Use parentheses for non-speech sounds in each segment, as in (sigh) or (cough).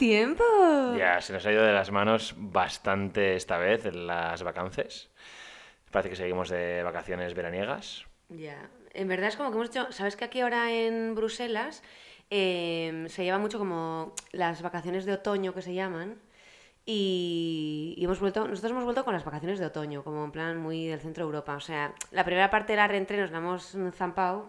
tiempo? Ya, se nos ha ido de las manos bastante esta vez en las vacances. Parece que seguimos de vacaciones veraniegas. Ya, en verdad es como que hemos hecho, ¿sabes que aquí ahora en Bruselas em, se lleva mucho como las vacaciones de otoño que se llaman? Y, y hemos vuelto, nosotros hemos vuelto con las vacaciones de otoño, como en plan muy del centro de Europa. O sea, la primera parte de la reentré nos la hemos zampado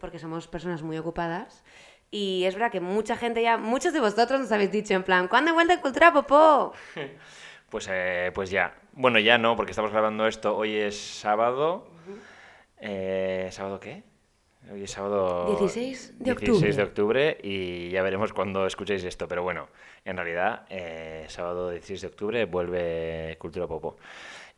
porque somos personas muy ocupadas. Y es verdad que mucha gente ya, muchos de vosotros nos habéis dicho en plan, ¿cuándo vuelve Cultura Popó? (laughs) Pues, eh, pues ya. Bueno, ya no, porque estamos grabando esto. Hoy es sábado. Eh, ¿Sábado qué? Hoy es sábado 16 de 16 de octubre. y ya veremos cuando escuchéis esto. Pero bueno, en realidad, eh, sábado 16 de octubre vuelve Cultura Popo.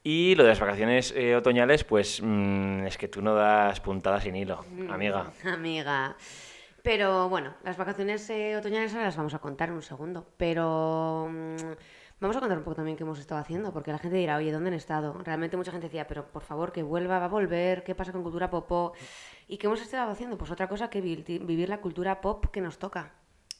Y lo de las vacaciones eh, otoñales, pues mm, es que tú no das puntadas sin hilo, amiga. Amiga. Pero bueno, las vacaciones eh, otoñales ahora las vamos a contar en un segundo. Pero mm, vamos a contar un poco también qué hemos estado haciendo, porque la gente dirá, oye, ¿dónde han estado? Realmente mucha gente decía, pero por favor, que vuelva, va a volver, ¿qué pasa con cultura popó? ¿Y qué hemos estado haciendo? Pues otra cosa que vi- vivir la cultura pop que nos toca.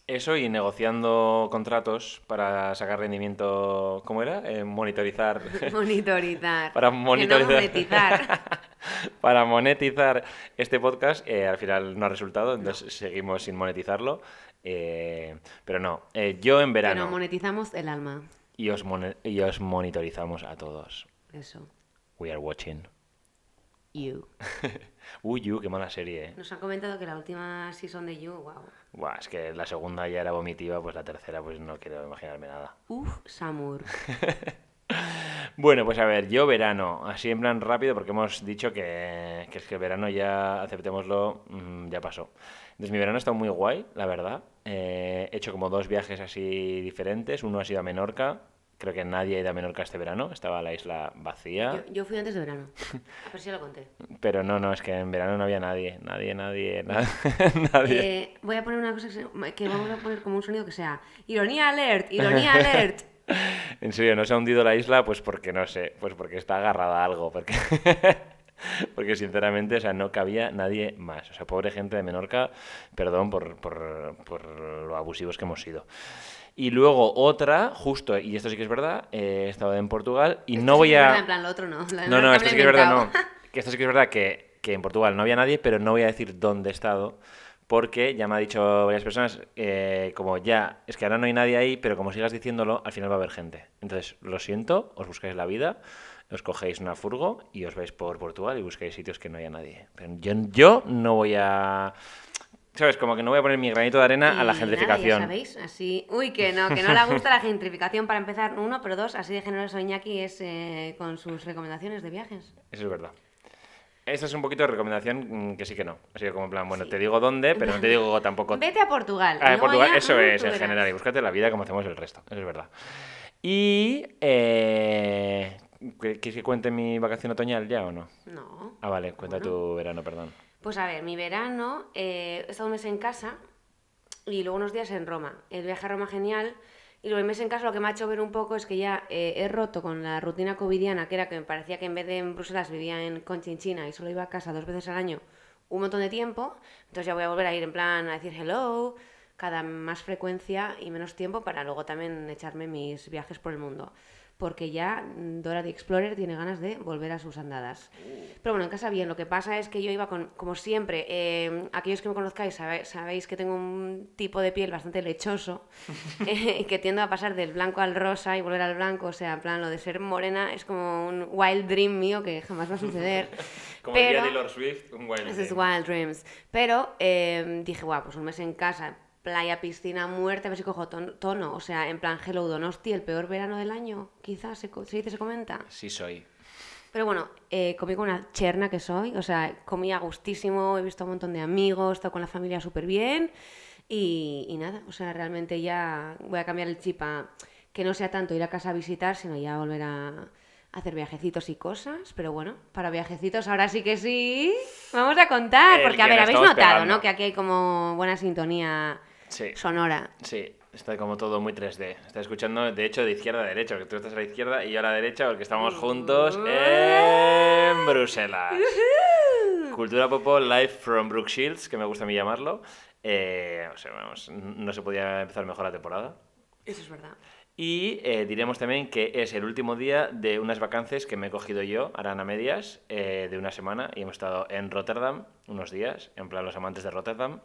Eso y negociando contratos para sacar rendimiento, ¿cómo era? Eh, monitorizar. (laughs) Monitorizar. para no monitorizar. monetizar. (laughs) para monetizar este podcast, eh, al final no ha resultado, entonces seguimos sin monetizarlo. eh, pero no, eh, yo en Pero verano monetizamos el alma. y, os y os monitorizamos a todos. Eso. We are watching. You. (laughs) Uy, you, qué mala serie. eh. Nos han comentado que la última season de You, wow. Buah, es que la segunda ya era vomitiva, pues la tercera pues no quiero imaginarme nada. Uf, Samur. (laughs) Bueno, pues a ver, yo verano, así en plan rápido, porque hemos dicho que, que es que el verano ya, aceptémoslo, mm, ya pasó. Entonces mi verano ha estado muy guay, la verdad. Eh, he hecho como dos viajes así diferentes. Uno ha sido a Menorca. Creo que nadie ha ido a Menorca este verano. Estaba la isla vacía. Yo, yo fui antes de verano. A ver si ya lo conté. Pero no, no, es que en verano no había nadie. Nadie, nadie, (laughs) na- nadie. Eh, voy a poner una cosa que, que vamos a poner como un sonido que sea ironía alert, ironía alert. (laughs) En serio, no se ha hundido la isla, pues porque no sé, pues porque está agarrada a algo, porque, (laughs) porque sinceramente, o sea, no cabía nadie más. O sea, pobre gente de Menorca, perdón por, por, por lo abusivos que hemos sido. Y luego otra, justo, y esto sí que es verdad, eh, he estado en Portugal y no Esto voy que es a... verdad, En plan, lo otro no. No, no, esto sí que es verdad, no. Que esto sí que es verdad que, que en Portugal no había nadie, pero no voy a decir dónde he estado, porque ya me ha dicho varias personas, eh, como ya, es que ahora no hay nadie ahí, pero como sigas diciéndolo, al final va a haber gente. Entonces, lo siento, os buscáis la vida, os cogéis una furgo y os vais por Portugal y buscáis sitios que no haya nadie. Pero yo, yo no voy a... ¿Sabes? Como que no voy a poner mi granito de arena a la Y gentrificación. Nada, ya sabéis, así. Uy, que no, que no le gusta la gentrificación para empezar, uno, pero dos, así de generoso Iñaki es eh, con sus recomendaciones de viajes. Eso es verdad. Esa es un poquito de recomendación mm, que sí que no. Así que como en plan, bueno, te digo dónde, pero no te digo (laughs) tampoco... Vete a Portugal. Ah, y Portugal, ya, eso (laughs) mm, es, en general. Y búscate la vida como hacemos el resto. Eso es verdad. Y... Eh, ¿Quieres que cuente mi vacación otoñal ya o no? No. Ah, vale, cuenta tu verano, perdón. Pues a ver, mi verano, eh, he estado un mes en casa y luego unos días en Roma. El viaje a Roma genial. Y luego el mes en casa lo que me ha hecho ver un poco es que ya eh, he roto con la rutina covidiana, que era que me parecía que en vez de en Bruselas vivía en Conchinchina y solo iba a casa dos veces al año un montón de tiempo. Entonces ya voy a volver a ir en plan a decir hello, cada más frecuencia y menos tiempo para luego también echarme mis viajes por el mundo. Porque ya mm, Dora the Explorer tiene ganas de volver a sus andadas. Pero bueno, en casa bien. Lo que pasa es que yo iba con, como siempre, eh, aquellos que me conozcáis sabe- sabéis que tengo un tipo de piel bastante lechoso, (laughs) eh, que tiendo a pasar del blanco al rosa y volver al blanco. O sea, en plan, lo de ser morena es como un wild dream mío que jamás va a suceder. (laughs) Pero- Swift, un wild ese es Wild Dreams. Pero eh, dije, guau, pues un mes en casa, playa, piscina, muerte, a ver si cojo ton- tono. O sea, en plan, hello, Donosti, el peor verano del año, quizás se, dice, se comenta. Sí soy. Pero bueno, eh, comí con una cherna que soy, o sea, comí a gustísimo, he visto a un montón de amigos, he estado con la familia súper bien y, y nada, o sea, realmente ya voy a cambiar el chip a que no sea tanto ir a casa a visitar, sino ya volver a hacer viajecitos y cosas, pero bueno, para viajecitos ahora sí que sí, vamos a contar, El porque a ver, habéis notado, pegando. ¿no? Que aquí hay como buena sintonía Sí. sonora. Sí, está como todo muy 3D. Está escuchando, de hecho, de izquierda a derecha, porque tú estás a la izquierda y yo a la derecha, porque estamos juntos en Bruselas. Cultura Popo Live from Brook Shields, que me gusta a mí llamarlo. Eh, o sea, vamos, no se podía empezar mejor la temporada. Eso es verdad. Y eh, diremos también que es el último día de unas vacances que me he cogido yo, harán a medias, eh, de una semana, y hemos estado en Rotterdam unos días, en plan los amantes de Rotterdam,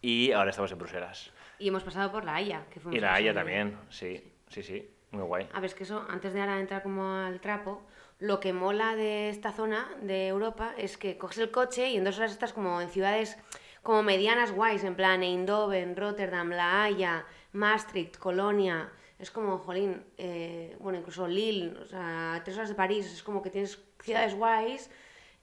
y ahora estamos en Bruselas. Y hemos pasado por La Haya, que fuimos Y la Haya también, sí, sí, sí, muy guay. A ver, es que eso, antes de ahora entrar como al trapo, lo que mola de esta zona de Europa es que coges el coche y en dos horas estás como en ciudades como medianas guays, en plan Eindhoven, Rotterdam, La Haya, Maastricht, Colonia. Es como, jolín, eh, bueno, incluso Lille, o sea, tres horas de París, es como que tienes ciudades guays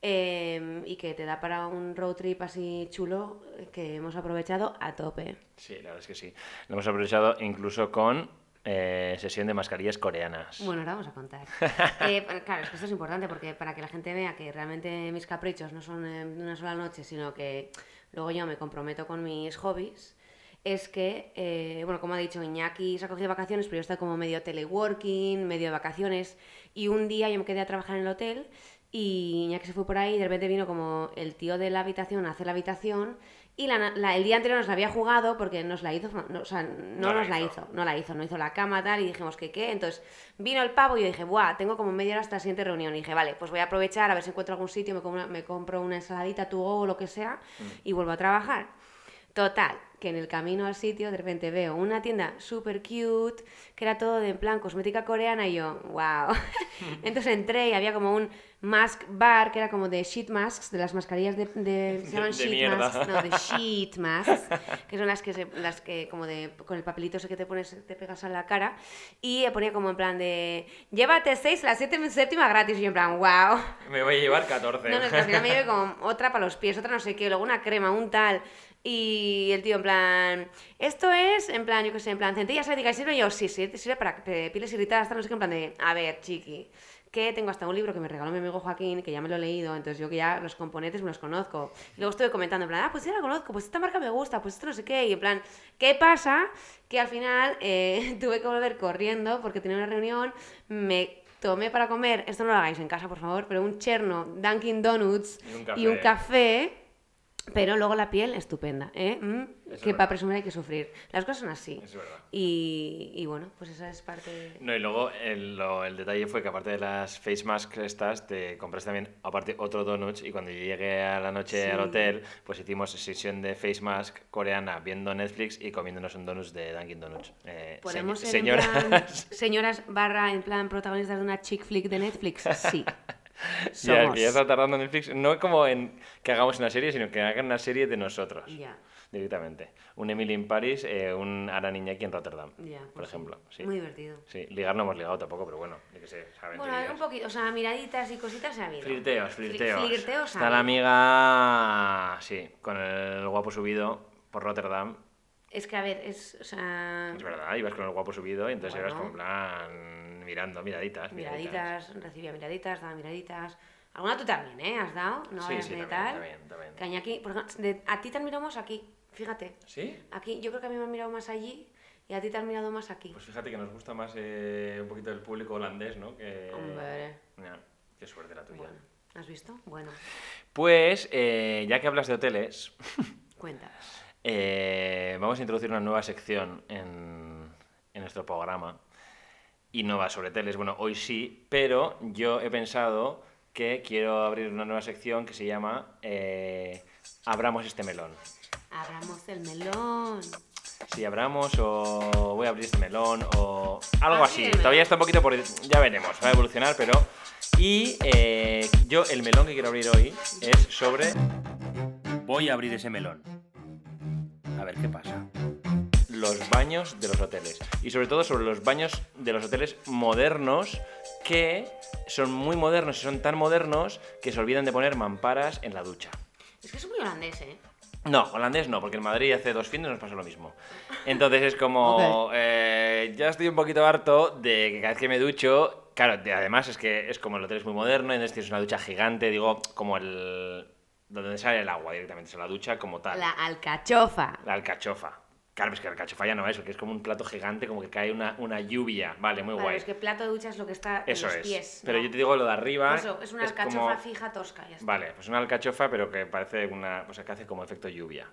eh, y que te da para un road trip así chulo eh, que hemos aprovechado a tope. Sí, la verdad es que sí. Lo hemos aprovechado incluso con eh, sesión de mascarillas coreanas. Bueno, ahora vamos a contar. (laughs) Eh, claro, es que esto es importante porque para que la gente vea que realmente mis caprichos no son eh, de una sola noche, sino que luego yo me comprometo con mis hobbies, es que, eh, bueno, como ha dicho, Iñaki se ha cogido vacaciones, pero yo estaba como medio teleworking, medio de vacaciones, y un día yo me quedé a trabajar en el hotel y Iñaki se fue por ahí de repente vino como el tío de la habitación a hacer la habitación y la- la- el día anterior nos la había jugado porque nos la hizo, no, o sea, no, No la nos la hizo. hizo, no la hizo, no hizo la cama tal y dijimos que qué, entonces vino el pavo y yo dije, buah, tengo como media hora hasta la siguiente reunión y dije, vale, pues voy a aprovechar a ver si encuentro algún sitio, me, como una- me compro una ensaladita, tu o lo que sea y vuelvo a trabajar. Total, que en el camino al sitio de repente veo una tienda súper cute, que era todo de en plan cosmética coreana y yo, wow. (laughs) Entonces entré y había como un mask bar que era como de sheet masks, de las mascarillas de... de se llaman de sheet mierda. masks, no, de (laughs) sheet masks, que son las que, se- las que como de, con el papelito ese que te pones, te pegas a la cara, y ponía como en plan de, llévate seis, la séptima, séptima gratis, y yo en plan, wow. Me voy a llevar 14. No, no, es que al final me llevé como (laughs) otra para los pies, otra no sé qué, luego una crema, un tal. Y el tío en plan, esto es, en plan, yo qué sé, en plan, centellas éticas, ¿sirve? Yo, sí, sí, sirve para eh, pieles irritadas, no sé qué, en plan de, a ver, chiqui, que tengo hasta un libro que me regaló mi amigo Joaquín, que ya me lo he leído, entonces yo que ya los componentes me los conozco. Y luego estuve comentando, en plan, ah, pues ya la conozco, pues esta marca me gusta, pues esto no sé qué, y en plan, ¿qué pasa? Que al final eh, (laughs) tuve que volver corriendo porque tenía una reunión, me tomé para comer, esto no lo hagáis en casa, por favor, pero un cherno Dunkin' Donuts Y un café. y un café, pero luego la piel estupenda, ¿eh? Mm, es que verdad. para presumir hay que sufrir. Las cosas son así. Es verdad. Y, y bueno, pues esa es parte... No, y luego el, lo- el detalle fue que aparte de las face masks estas, te compraste también aparte otro donuts y cuando yo llegué a la noche Sí. al hotel, pues hicimos sesión de face mask coreana viendo Netflix y comiéndonos un donuts de Dunkin' Donuts. Eh, ¿Podemos se- ser señoras, plan, señoras barra en plan protagonistas de una chick flick de Netflix? Sí. (laughs) (laughs) ya, Somos. que ya está tardando Netflix, no como en que hagamos una serie, sino que hagan una serie de nosotros. Ya. Directamente. Un Emily en París, eh, un Aran Iñaki en Rotterdam, Ya, por pues sí. ejemplo. Sí. Muy divertido. Sí, ligar no hemos ligado tampoco, pero bueno, qué sé. Bueno, un poquito, o sea, miraditas y cositas se ha habido. Flirteos, Fli- flirteos. Flirteos Está la amiga, sí, con el guapo subido por Rotterdam. Es que, a ver, es, o sea... Es verdad, ibas con el guapo subido y entonces Bueno. ibas como en plan mirando, miraditas. Miraditas, recibía miraditas, daba miraditas. Alguna tú también, ¿eh? ¿Has dado? No Sí, sí, de también, tal. también, también. Que Iñaki- por ejemplo, de- a ti te admiramos aquí, fíjate. ¿Sí? Aquí, yo creo que a mí me han mirado más allí y a ti te han mirado más aquí. Pues fíjate que nos gusta más eh, un poquito el público holandés, ¿no? Que... Hombre. Ya, qué suerte la tuya. Bueno, ¿has visto? Bueno, Pues, eh, ya que hablas de hoteles, (laughs) cuenta. eh, vamos a introducir una nueva sección en, en nuestro programa. Y no va sobre hoteles, bueno, hoy sí, pero yo he pensado que quiero abrir una nueva sección que se llama eh, Abramos este melón. Abramos el melón. Si abramos o voy a abrir este melón o algo Así. Todavía está un poquito por... Ya veremos, va a evolucionar, pero... Y eh, yo el melón que quiero abrir hoy es sobre... Voy a abrir ese melón. A ver qué pasa. Los baños de los hoteles. Y sobre todo sobre los baños de los hoteles modernos que son muy modernos y son tan modernos que se olvidan de poner mamparas en la ducha. Es que es muy holandés, ¿eh? No, holandés no, porque en Madrid hace dos fines nos pasó lo mismo. Entonces es como, (laughs) eh, ya estoy un poquito harto de que cada vez que me ducho, claro, de- además es que es como el hotel es muy moderno, entonces tienes una ducha gigante, digo, como el... donde sale el agua directamente, es la ducha como tal. La alcachofa. La alcachofa. Claro, es que alcachofa ya no es, que es como un plato gigante, como que cae una, una lluvia. Vale, muy Vale, guay. es que plato de ducha es lo que está Eso en los es. pies. Pero ¿no? yo te digo lo de arriba. Eso, es una alcachofa como- fija tosca, ya está. Vale, pues una alcachofa, pero que parece una. O sea, que hace como efecto lluvia.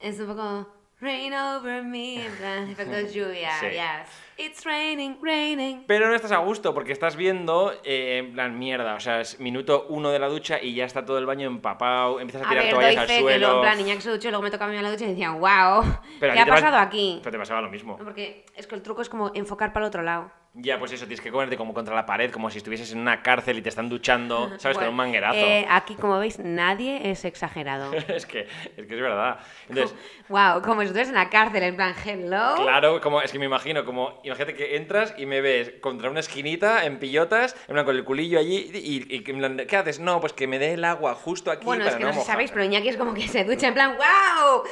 Es un poco rain over me, en plan, (laughs) efecto lluvia, Sí. yes. It's raining, raining. Pero no estás a gusto porque estás viendo, eh, en plan, mierda, o sea, es minuto uno de la ducha y ya está todo el baño empapado, empiezas a A tirar ver, doy toallas al fe que suelo. luego, en plan, niña que se duchó y luego me toca a mí a la ducha y decía, wow, Pero ¿qué ha pasado aquí? Pero te pasaba lo mismo. No, porque es que el truco es como enfocar para el otro lado. Ya, pues eso, tienes que ponerte como contra la pared, como si estuvieses en una cárcel y te están duchando, (laughs) ¿sabes? Bueno, con un manguerazo. eh, aquí, como veis, nadie es exagerado. (laughs) es, que, es que es verdad. Entonces, wow, como si estuvieras en la cárcel, en plan, hello. Claro, como, es que me imagino, como, imagínate que entras y me ves contra una esquinita en pillotas, en plan, con el culillo allí, y, y que en plan, ¿qué haces? No, pues que me dé el agua justo aquí Bueno, para es que no sé si mojar". sabéis, pero Iñaki es como que se ducha en plan, wow,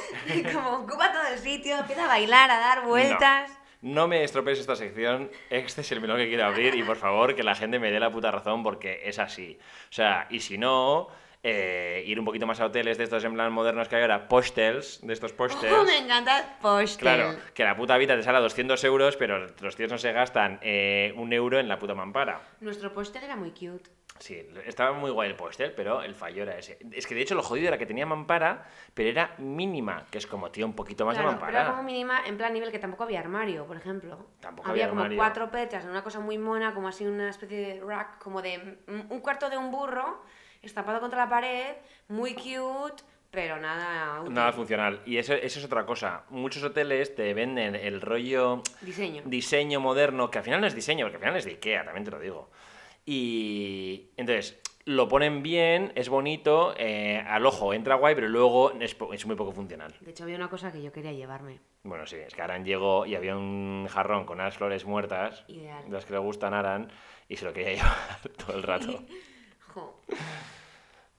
(laughs) como ocupa todo el sitio, empieza a bailar, a dar vueltas. No me estropees esta sección, este es el melón que quiero abrir y por favor que la gente me dé la puta razón porque es así. O sea, y si no, eh, ir un poquito más a hoteles de estos en plan modernos que hay ahora, postels, de estos postels. Oh, me encanta postel. Claro, que la puta vida te sale a 200 euros, pero los tíos no se gastan eh, un euro en la puta mampara. Nuestro postel era muy cute. Sí, estaba muy guay el póster, pero el fallo era ese. Es que de hecho lo jodido era que tenía mampara, pero era mínima, que es como, tío, un poquito más Claro, de pero mampara. era como mínima, en plan nivel que tampoco había armario, por ejemplo. Tampoco había como armario. cuatro pechas en una cosa muy mona, como así una especie de rack, como de un cuarto de un burro, estampado contra la pared, muy cute, pero nada útil. Nada funcional. Y eso, eso es otra cosa. Muchos hoteles te venden el rollo Diseño. diseño moderno, que al final no es diseño, porque al final es de Ikea, también te lo digo. Y entonces lo ponen bien, es bonito, eh, al ojo entra guay, pero luego es, es muy poco funcional. De hecho, había una cosa que yo quería llevarme. Bueno, sí, es que Aran llegó y había un jarrón con unas flores muertas, Ideal. de las que le gustan a Aran, y se lo quería (laughs) llevar todo el rato. (laughs) Jo.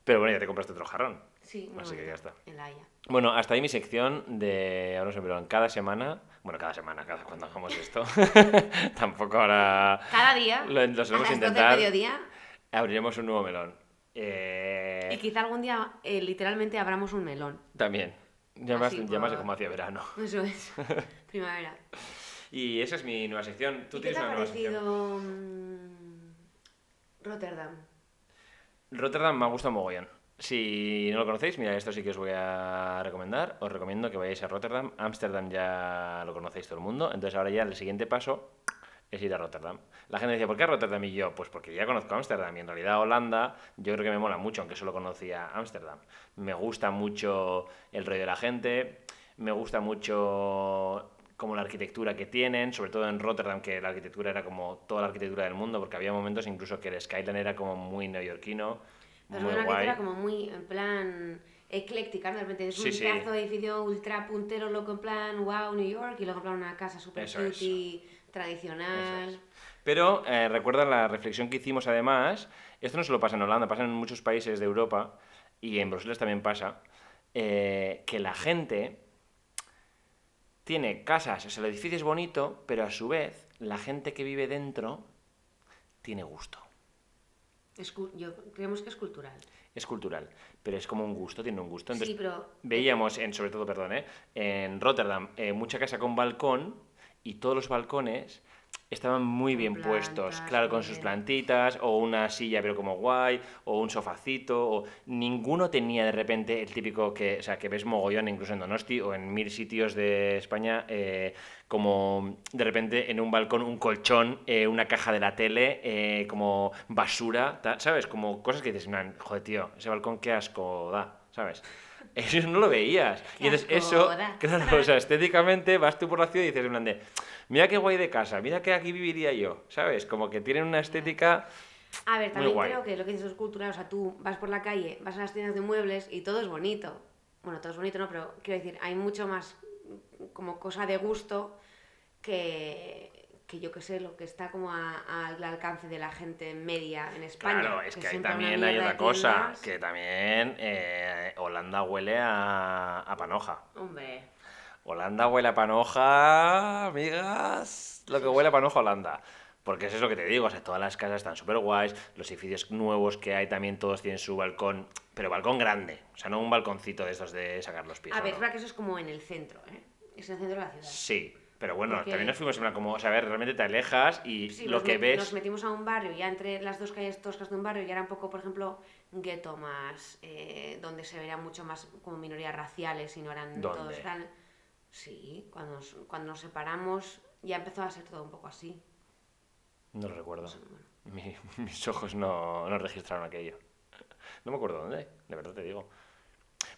Pero bueno, ya te compraste otro jarrón. Sí, Así que ya está. En la Haya. Bueno, hasta ahí mi sección de Ahora se en cada semana. Bueno, cada semana, cada cuando hagamos esto. (laughs) Tampoco ahora Cada día, lo, lo a solemos las 12 del intentar. mediodía, Abriremos un nuevo melón. Eh, y quizá algún día eh, literalmente abramos un melón. También. Ya más, ya más de como hacía verano. Eso es. (laughs) Primavera. Y esa es mi nueva sección. ¿Tú ¿Y qué tienes te ha una nueva sección? parecido mm, Rotterdam? Rotterdam me ha gustado mogollón. Si no lo conocéis, mira, esto sí que os voy a recomendar. Os recomiendo que vayáis a Rotterdam. Ámsterdam ya lo conocéis todo el mundo. Entonces ahora ya el siguiente paso es ir a Rotterdam. La gente decía, ¿por qué a Rotterdam? Y yo, pues porque ya conozco Ámsterdam. Y en realidad Holanda yo creo que me mola mucho, aunque solo conocía Ámsterdam. Me gusta mucho el rollo de la gente. Me gusta mucho como la arquitectura que tienen, sobre todo en Rotterdam, que la arquitectura era como toda la arquitectura del mundo, porque había momentos incluso que el skyline era como muy neoyorquino, Pero muy guay. arquitectura como muy, en plan, ecléctica, ¿no? De repente es Sí, un sí. pedazo de edificio ultra puntero, loco, en plan, wow, New York, y luego en plan una casa super Eso es. cutie, tradicional. Eso es. Pero eh, recuerda la reflexión que hicimos además, esto no solo pasa en Holanda, pasa en muchos países de Europa y en Bruselas también pasa, eh, que la gente tiene casas, o sea, el edificio es bonito, pero a su vez la gente que vive dentro tiene gusto. Es yo creemos que es cultural. Es cultural, pero es como un gusto, tiene un gusto. sí, Entonces, pero veíamos, en, sobre todo, perdón, ¿eh? en Rotterdam, eh, mucha casa con balcón y todos los balcones estaban muy bien puestos, claro, con sus plantitas, o una silla pero como guay, o un sofacito, o ninguno tenía de repente el típico que, o sea, que ves mogollón incluso en Donosti o en mil sitios de España, eh, como de repente en un balcón un colchón, eh, una caja de la tele, eh, como basura, ¿sabes? Como cosas que dices, "Man, joder, tío, ese balcón qué asco da, ¿sabes? Eso no lo veías. Qué y entonces eso, claro, o sea, estéticamente vas tú por la ciudad y dices, en plan de, mira qué guay de casa, mira que aquí viviría yo, ¿sabes? Como que tienen una estética... A ver, también creo que lo que dices es cultural, o sea, tú vas por la calle, vas a las tiendas de muebles y todo es bonito. Bueno, todo es bonito, no, pero quiero decir, hay mucho más como cosa de gusto que, que yo que sé, lo que está como al alcance de la gente media en España. Claro, es que, ahí siempre una también hay otra cosa, que también eh, Holanda huele a, a panoja. Hombre, Holanda huele a panoja, amigas, lo que huele a panoja Holanda. Porque eso es lo que te digo, o sea, todas las casas están súper guays, los edificios nuevos que hay también todos tienen su balcón, pero balcón grande, o sea, no un balconcito de estos de sacar los pies. A ver, ¿no? es verdad que eso es como en el centro, ¿eh? Es en el centro de la ciudad. Sí, pero bueno, Porque- también nos fuimos en plan como, o sea, a ver, realmente te alejas y Sí, lo que ves... Nos metimos a un barrio, ya entre las dos calles toscas de un barrio, ya era un poco, por ejemplo, gueto más, eh, donde se verían mucho más como minorías raciales y no eran ¿Dónde? todos tal. Sí, cuando nos, cuando nos separamos ya empezó a ser todo un poco así. No lo recuerdo. Mi- (laughs) mis ojos no, no registraron aquello. No me acuerdo dónde, de verdad te digo.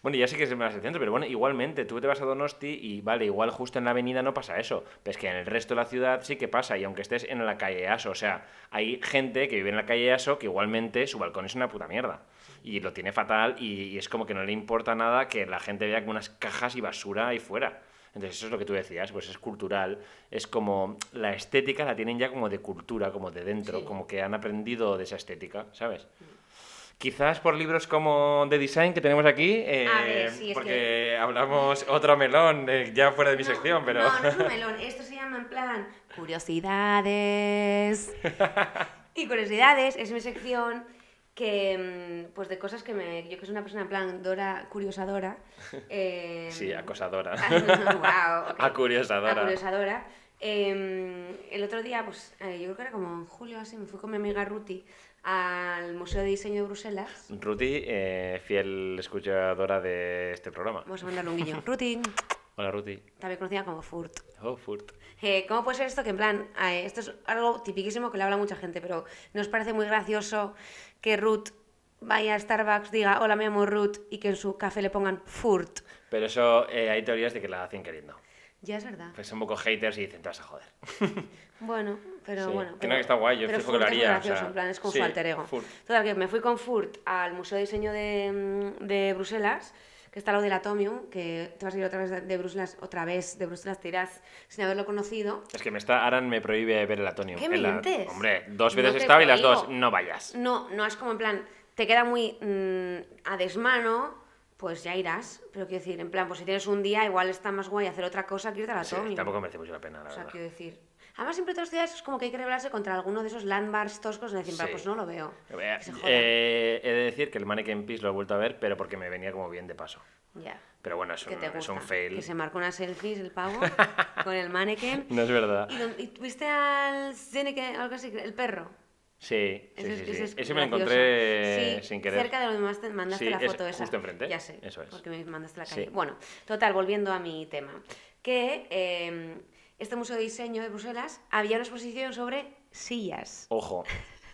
Bueno, ya sé que es más el centro, pero bueno, igualmente, tú te vas a Donosti y vale, igual justo en la avenida no pasa eso. Pero es que en el resto de la ciudad sí que pasa, y aunque estés en la calle Aso, o sea, hay gente que vive en la calle Aso que igualmente su balcón es una puta mierda. Y lo tiene fatal y, y es como que no le importa nada que la gente vea como unas cajas y basura ahí fuera. Entonces eso es lo que tú decías, pues es cultural, es como la estética la tienen ya como de cultura, como de dentro, Sí. como que han aprendido de esa estética, ¿sabes? Quizás por libros como de design que tenemos aquí, eh, A ver, sí, porque hablamos otro melón, eh, ya fuera de mi sección, pero... No, no es un (laughs) melón. Esto se llama en plan curiosidades. (laughs) y curiosidades es mi sección que, mm, pues de cosas que me... Yo que soy una persona en plan Dora, curiosadora. eh, (laughs) Sí, acosadora. wow, ok. Acuriosadora. Acuriosadora. Eh, el otro día, pues eh, yo creo que era como en julio así, me fui con mi amiga Ruti al Museo de Diseño de Bruselas. Ruti, eh, fiel escuchadora de este programa. Vamos a mandarle un guiño. Ruti, Hola Ruti. también conocida como Furt. Oh, Furt. Eh, ¿Cómo puede ser esto? Que en plan, eh, esto es algo tipiquísimo que le habla mucha gente, pero ¿nos parece muy gracioso que Ruth vaya a Starbucks, diga hola, me llamo Ruth y que en su café le pongan Furt? Pero eso, eh, hay teorías de que la hacen queriendo. Ya es verdad. Pues son un poco haters y dicen, te vas a joder. (laughs) Bueno, pero Sí. bueno. Que pero- no, que está guay, yo pero fijo que lo Furt es haría, o sea, en plan, es con sí, su alter ego. Furt. Total, que me fui con Furt al Museo de Diseño de, de Bruselas, que está lo del Atomium, que te vas a ir otra vez de- Bruselas, otra vez de Bruselas, te irás sin haberlo conocido. Es que me está, Aran me prohíbe ver el Atonium. ¿Qué En la- mientes? Hombre, dos No veces te estado y las dos, no vayas. No, no es como en plan, te queda muy mm, a desmano, pues ya irás. Pero quiero decir, en plan, pues si tienes un día, igual está más guay hacer otra cosa que irte a la Sí, Atomium. tampoco merece mucho la pena, la O sea, verdad. quiero decir. Además, siempre todas las ciudades es como que hay que rebelarse contra alguno de esos landmarks toscos. De decir, Sí. pues no lo veo. Eh, eh, he de decir que el Mannequin Peace lo he vuelto a ver, pero porque me venía como bien de paso. Ya. Pero bueno, es ¿Qué un, te es un fail. Que se marcó unas selfies el pavo (laughs) con el mannequin. No es verdad. ¿Y, y tuviste al Zeneke, algo así, el perro? Sí, Ese es- sí. sí. ese es Ese me lo encontré Sí, sin querer. Cerca de donde me mandaste, la es foto esa. justo enfrente, Ya sé. eso es. Porque me mandaste la calle. Bueno, total, volviendo a mi tema. Que eh, este Museo de Diseño de Bruselas había una exposición sobre sillas. Ojo.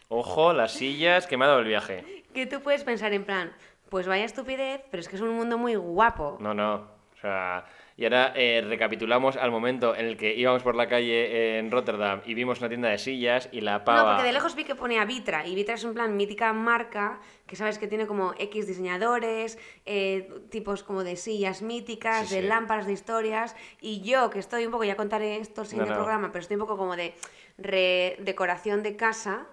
Ojo, las sillas que me ha dado el viaje. Que tú puedes pensar en plan, pues vaya estupidez, pero es que es un mundo muy guapo. No, no. O sea, y ahora eh, recapitulamos al momento en el que íbamos por la calle en Rotterdam y vimos una tienda de sillas y la pava... No, porque de lejos vi que ponía Vitra, y Vitra es un plan mítica marca que sabes que tiene como X diseñadores, eh, tipos como de sillas míticas, Sí, de sí. lámparas de historias, y yo que estoy un poco, ya contaré esto sin No, el no. programa, pero estoy un poco como de redecoración de casa.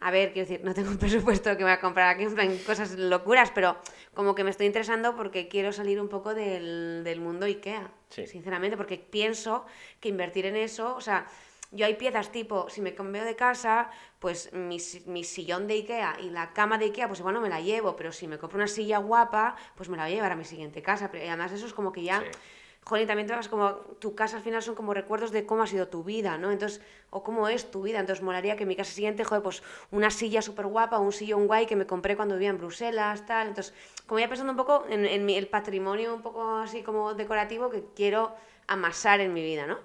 A ver, quiero decir, no tengo un (laughs) presupuesto que me voy a comprar aquí en plan cosas locuras, pero como que me estoy interesando porque quiero salir un poco del, del mundo IKEA, Sí. sinceramente, porque pienso que invertir en eso, o sea, yo hay piezas tipo, si me cambio de casa, pues mi, mi sillón de Ikea y la cama de Ikea, pues igual no me la llevo, pero si me compro una silla guapa, pues me la voy a llevar a mi siguiente casa. Pero y además eso es como que ya... Sí. Jolín, también te vas como, tu casa al final son como recuerdos de cómo ha sido tu vida, ¿no? Entonces, o cómo es tu vida. Entonces, molaría que en mi casa siguiente, joder, pues una silla súper guapa, un sillón guay que me compré cuando vivía en Bruselas, tal. Entonces, como ya pensando un poco en, en mi- el patrimonio un poco así como decorativo que quiero amasar en mi vida, ¿no?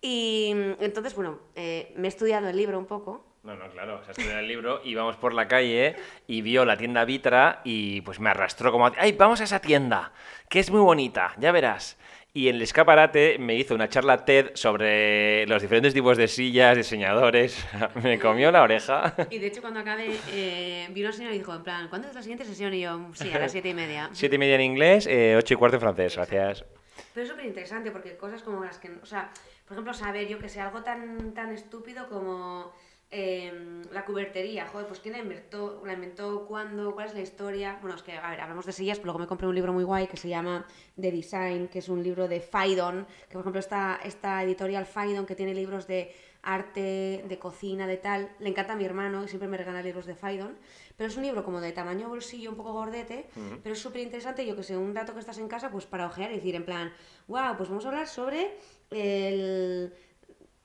Y entonces, bueno, eh, me he estudiado el libro un poco. No, no, claro. O sea, estudió el libro, íbamos por la calle y vio la tienda Vitra y pues me arrastró como... ¡Ay, vamos a esa tienda! Que es muy bonita, ya verás. Y en el escaparate me hizo una charla TED sobre los diferentes tipos de sillas, diseñadores. (laughs) me comió la oreja. Y de hecho, cuando acabé, eh, vino una señora y dijo, en plan, ¿cuándo es la siguiente sesión? Y yo, sí, a las siete y media. (laughs) Siete y media en inglés, eh, ocho y cuarto en francés, gracias. Pero es súper interesante porque cosas como las que, o sea, por ejemplo, saber yo que sé, algo tan, tan estúpido como eh, la cubertería, joder, pues quién la inventó, la inventó, cuándo, cuál es la historia. Bueno, es que, a ver, hablamos de sillas, pero luego me compré un libro muy guay que se llama The Design, que es un libro de Faidon, que por ejemplo esta, esta editorial Faidon que tiene libros de arte, de cocina, de tal, le encanta a mi hermano y siempre me regala libros de Faidon, pero es un libro como de tamaño bolsillo, un poco gordete, pero es súper interesante, yo que sé, un rato que estás en casa, pues para ojear y decir en plan, wow, pues vamos a hablar sobre el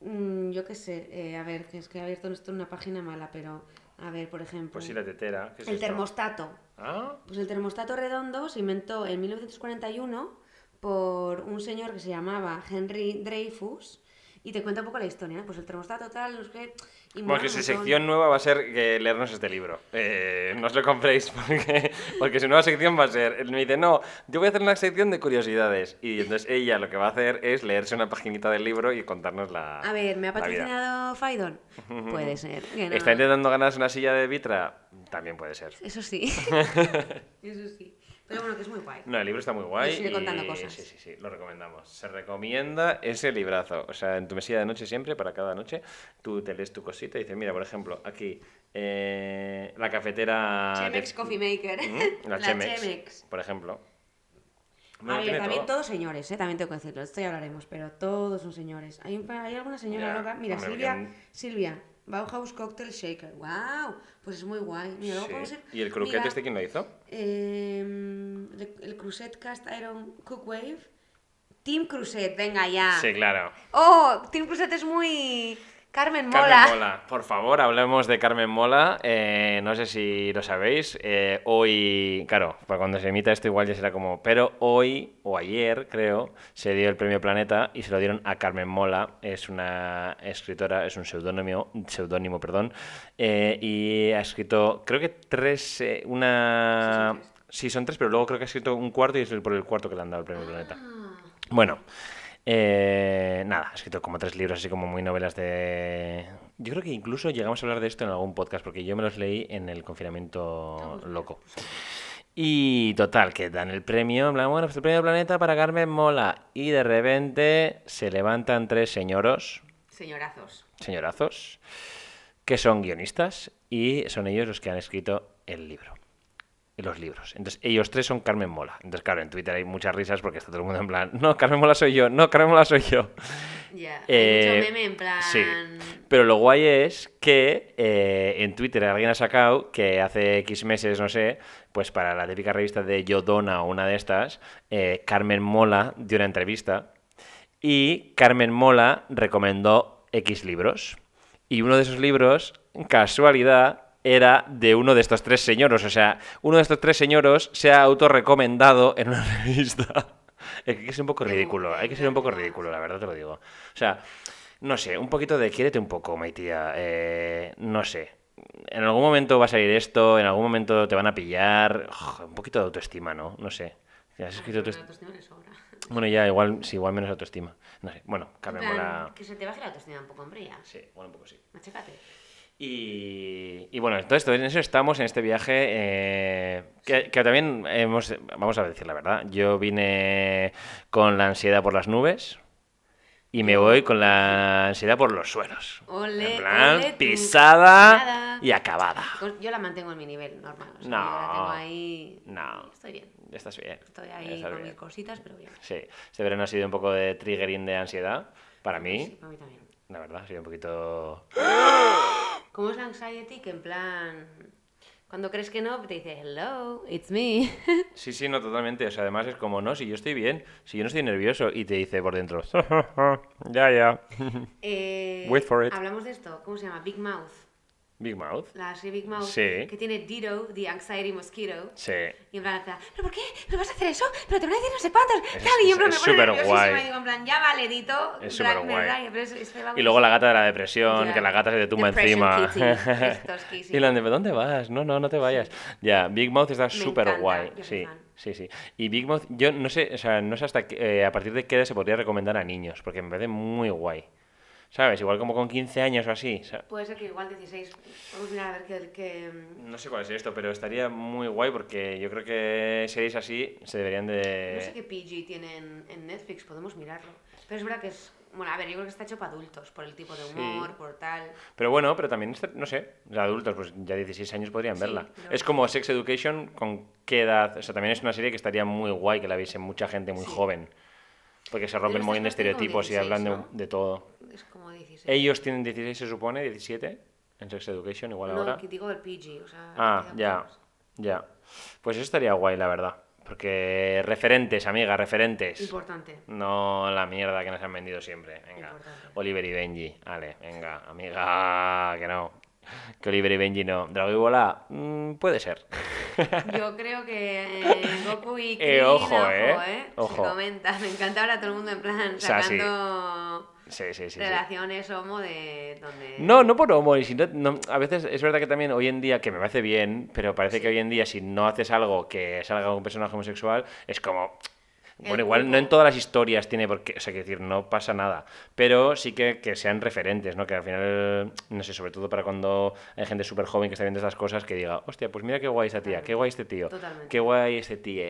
Mm, yo qué sé, eh, a ver, que es que he abierto esto en una página mala, pero a ver, por ejemplo. Pues sí, la tetera. ¿qué es el esto? termostato. Ah, Pues el termostato redondo se inventó en 1941 por un señor que se llamaba Henry Dreyfus y te cuenta un poco la historia, ¿no? Pues el termostato tal, no sé qué. Y Bueno, mola que un su sección nueva va a ser leernos este libro. Eh, no os lo compréis (laughs) porque, porque su nueva sección va a ser... Él me dice, no, yo voy a hacer una sección de curiosidades. Y entonces ella lo que va a hacer es leerse una paginita del libro y contarnos la A ver, ¿me ha patrocinado Faidon? (laughs) Puede ser. no. ¿Está intentando ganarse una silla de Vitra? También puede ser. Eso sí. (laughs) Eso sí. Pero bueno, que es muy guay. No, el libro está muy guay. Sigue contando y- cosas. Sí, sí, sí, lo recomendamos. Se recomienda ese librazo. O sea, en tu mesilla de noche siempre, para cada noche, tú te lees tu cosita y dices, mira, por ejemplo, aquí, eh, la cafetera... de- Chemex Coffee Maker. ¿Mm? (laughs) La, La Chemex, Chemex. por ejemplo. A ver, también todo. todos señores, ¿eh? también tengo que decirlo, esto ya hablaremos, pero todos son señores. ¿Hay, un hay alguna señora Ya, loca? Mira, hombre, Silvia, Silvia, Bauhaus Cocktail Shaker. ¡Wow! Pues es muy guay. Mira, luego Sí. podemos ir- ¿Y el croquete Mira, este quién lo hizo? em, el, Crusade Cast Iron Cookwave. Team Crusade, venga ya. Sí, claro. ¡Oh! Team Crusade es muy... Carmen Mola. Carmen Mola. Por favor, hablemos de Carmen Mola. Eh, no sé si lo sabéis. eh, hoy, claro, para cuando se emita esto igual ya será como... Pero hoy, o ayer creo, se dio el premio Planeta y se lo dieron a Carmen Mola. Es una escritora, es un seudónimo, seudónimo perdón, eh, y ha escrito, creo que tres, una... Sí, son tres, pero luego creo que ha escrito un cuarto y es el por el cuarto que le han dado el premio Planeta. Ah, Bueno, eh, nada, ha escrito como tres libros así como muy novelas de... Yo creo que incluso llegamos a hablar de esto en algún podcast porque yo me los leí en el confinamiento loco. Y total, que dan el premio, en plan, bueno, pues el premio Planeta para Carmen Mola. Y de repente se levantan tres señoros, Señorazos. señorazos, que son guionistas y son ellos los que han escrito el libro. Los libros. Entonces, ellos tres son Carmen Mola. Entonces, claro, en Twitter hay muchas risas porque está todo el mundo en plan, no, Carmen Mola soy yo, no, Carmen Mola soy yo. (laughs) Ya. Eh, mucho meme en plan... Sí. Pero lo guay es que eh, en Twitter alguien ha sacado que hace X meses, no sé, pues para la típica revista de Yo Dona o una de estas, eh, Carmen Mola dio una entrevista y Carmen Mola recomendó X libros. Y uno de esos libros, casualidad, era de uno de estos tres señoros. O sea, uno de estos tres señoros se ha autorrecomendado en una (laughs) revista. Es que hay que ser un poco ridículo, hay que ser un poco ridículo, la verdad te lo digo. O sea, no sé, un poquito de quiérete un poco, Maitía. Eh, no sé. En algún momento va a salir esto, en algún momento te van a pillar. Ugh, un poquito de autoestima, ¿no? No sé. Si has escrito autoestima- la. Bueno, ya, igual, sí, igual menos autoestima. No sé. Bueno, plan, Mola. Que se te baje la autoestima un poco, hombre, ya. Sí, bueno, un poco sí. Machacate. Y, y bueno, entonces en eso estamos en este viaje eh, que, que también hemos, vamos a decir la verdad, yo vine con la ansiedad por las nubes y me voy con la ansiedad por los suelos. Ole, en plan, pisada y acabada. Yo la mantengo en mi nivel normal. O sea, No. yo la tengo ahí. No. Estoy bien. Estás bien. Estoy ahí estás con bien. mis cositas, pero bien. Sí, este verano ha sido un poco de triggering de ansiedad para Sí, mí. para mí también. La verdad, ha sido un poquito... (laughs) ¿Cómo es la anxiety? Que en plan. Cuando crees que no, te dice, hello, it's me. (laughs) Sí, sí, no, totalmente. O sea, además es como, no, si yo estoy bien, si yo no estoy nervioso, y te dice por dentro, (laughs) ya, ya. Eh, Wait for it. Hablamos de esto. ¿Cómo se llama? Big Mouth. Big Mouth. La serie Big Mouth. Sí. Que tiene Ditto, The Anxiety Mosquito. Sí. Y en plan, ¿pero por qué? ¿Pero vas a hacer eso? ¿Pero te van a decir no sé cuántos? Es- y yo en plan es súper guay. Y digo, en plan, ya vale, Dito. Es súper guay. Y luego la gata de la depresión, Ya. que la gata se te tumba encima. (laughs) y la de, ¿dónde vas? No, no, no te vayas. Ya, Big Mouth está súper guay. Sí, fan. sí, sí. Y Big Mouth, yo no sé, o sea, no sé hasta qué- eh, a partir de qué edad se podría recomendar a niños, porque me parece muy guay. ¿Sabes? Igual como con 15 años o así. Puede ser que igual 16. Vamos a mirar a ver qué... qué- no sé cuál es esto, pero estaría muy guay porque yo creo que series así se deberían de... No sé qué PG tiene en, Netflix, podemos mirarlo. Pero es verdad que es... Bueno, a ver, yo creo que está hecho para adultos, por el tipo de humor, por tal... Pero bueno, pero también, no sé, adultos, pues ya 16 años podrían Sí, verla. Es como Sex Education, ¿con qué edad? O sea, también es una serie que estaría muy guay que la viese mucha gente muy Sí. joven. Porque se rompen muy en estas parece como estereotipos y 16, hablan de, de todo. Es como 16. Ellos tienen 16, se supone, 17 en Sex Education, igual no, ahora. que digo el PG, o sea... Ah, ya, menos. ya. Pues eso estaría guay, la verdad. Porque referentes, amiga, referentes. Importante. No la mierda que nos han vendido siempre. Venga. Importante. Oliver y Benji. Vale, venga, amiga, que no. Que Oliver y Benji no. Drago y Bola, mm, puede ser. (laughs) Yo creo que eh, Goku y Krillin, Eh, ojo, ojo, eh, eh, ojo. Se comenta. Me encanta ahora todo el mundo en plan sacando Sí, sí, sí. relaciones homo de donde... No, no por homo, y si no- no- a veces es verdad que también hoy en día, que me parece bien, pero parece que hoy en día si no haces algo que salga un personaje homosexual, es como... Bueno, El igual no grupo. en todas las historias tiene por qué, o sea, que decir, no pasa nada, pero sí que, que sean referentes, ¿no? Que al final, no sé, sobre todo para cuando hay gente súper joven que está viendo estas cosas, que diga, hostia, pues mira qué guay esta tía, qué guay este tío, Totalmente. qué guay este tío.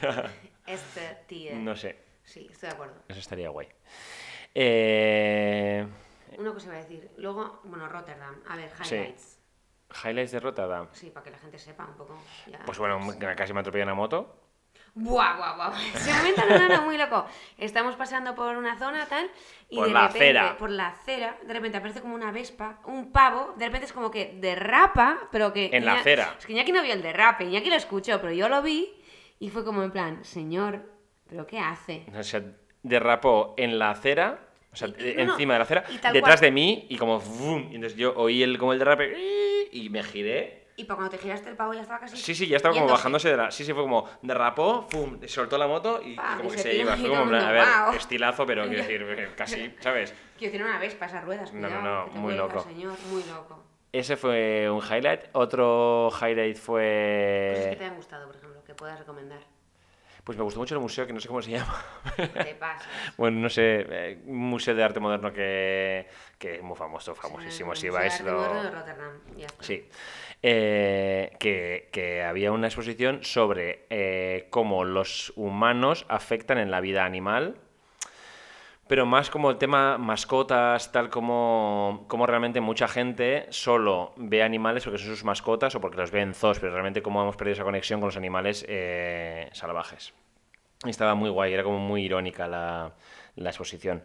(laughs) Este tío. no sé, Sí, estoy de acuerdo. eso estaría guay. Eh... Una cosa iba a decir. Luego, bueno, Rotterdam. A ver, Sí. highlights. Highlights de Rotterdam. Sí, para que la gente sepa un poco. ya. Pues bueno, casi me atropella una moto. Buah, buah, buah. (laughs) Se momento no, no, no, muy loco. Estamos pasando por una zona tal y Por de la repente, acera. por la acera, de repente aparece como una vespa, un pavo, de repente es como que derrapa, pero que En la acera. Es que Iñaki no vio el derrape, Iñaki lo escuchó, pero yo lo vi y fue como en plan, señor, ¿pero qué hace? O sea, derrapó en la acera, o sea, Y- y- eh, no, no, encima de la acera, detrás cual. de mí, y como ¡vum! Y entonces yo oí el, como el derrape y me giré. Y para cuando te giraste el pavo ya estaba casi. Sí, sí, ya estaba como bajándose de la. Sí, sí, fue como derrapó, ¡pum! Soltó la moto y, y como que se iba. Fue como, a ver, ¡guau! estilazo, pero quiero (laughs) decir, eh, casi, ¿sabes? Quiero decir una vespa esas ruedas, No, no, cuidado, no, te muy loco. señor, muy loco. Ese fue un highlight. Otro highlight Cosas que fue. te han gustado, por ejemplo, que puedas recomendar. Pues me gustó mucho el museo, que no sé cómo se (laughs) llama. Te pasas. Bueno, no sé, eh, museo de arte moderno que, que es muy famoso, famosísimo. Si Sí, vais, Arte lo... Moderno de Rotterdam, ya está. Sí. Eh, que, que había una exposición sobre eh, cómo los humanos afectan en la vida animal, pero más como el tema mascotas, tal como, como realmente mucha gente solo ve animales porque son sus mascotas o porque los ve en zoos, pero realmente cómo hemos perdido esa conexión con los animales eh, salvajes. Estaba muy guay, era como muy irónica la, la exposición.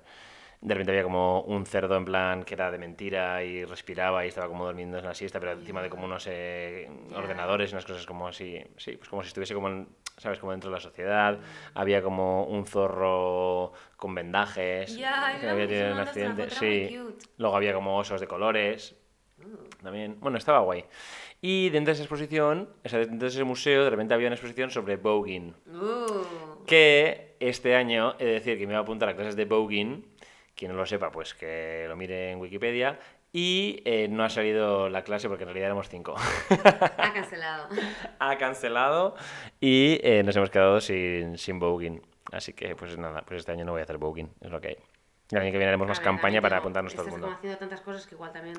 De repente había como un cerdo en plan que era de mentira y respiraba y estaba como durmiendo en la siesta, pero encima de como unos eh, ordenadores y unas cosas como así, sí, pues como si estuviese como, en- ¿sabes? Como dentro de la sociedad. Había como un zorro con vendajes Ya, que había tenido un accidente. Sí. Luego había como osos de colores. Uh, También, bueno, estaba guay. Y dentro de esa exposición, o sea, dentro de ese museo, de repente había una exposición sobre voguing. uh. Que este año de decir que me iba a apuntar a clases de voguing. Quien no lo sepa, pues que lo mire en Wikipedia. Y eh, no ha salido la clase porque en realidad éramos cinco. Ha cancelado. (laughs) ha cancelado y eh, nos hemos quedado sin, sin voguing. Así que, pues nada, pues este año no voy a hacer voguing, es lo que hay. El año que viene haremos más ver, campaña para apuntarnos todo el mundo. haciendo tantas cosas que igual también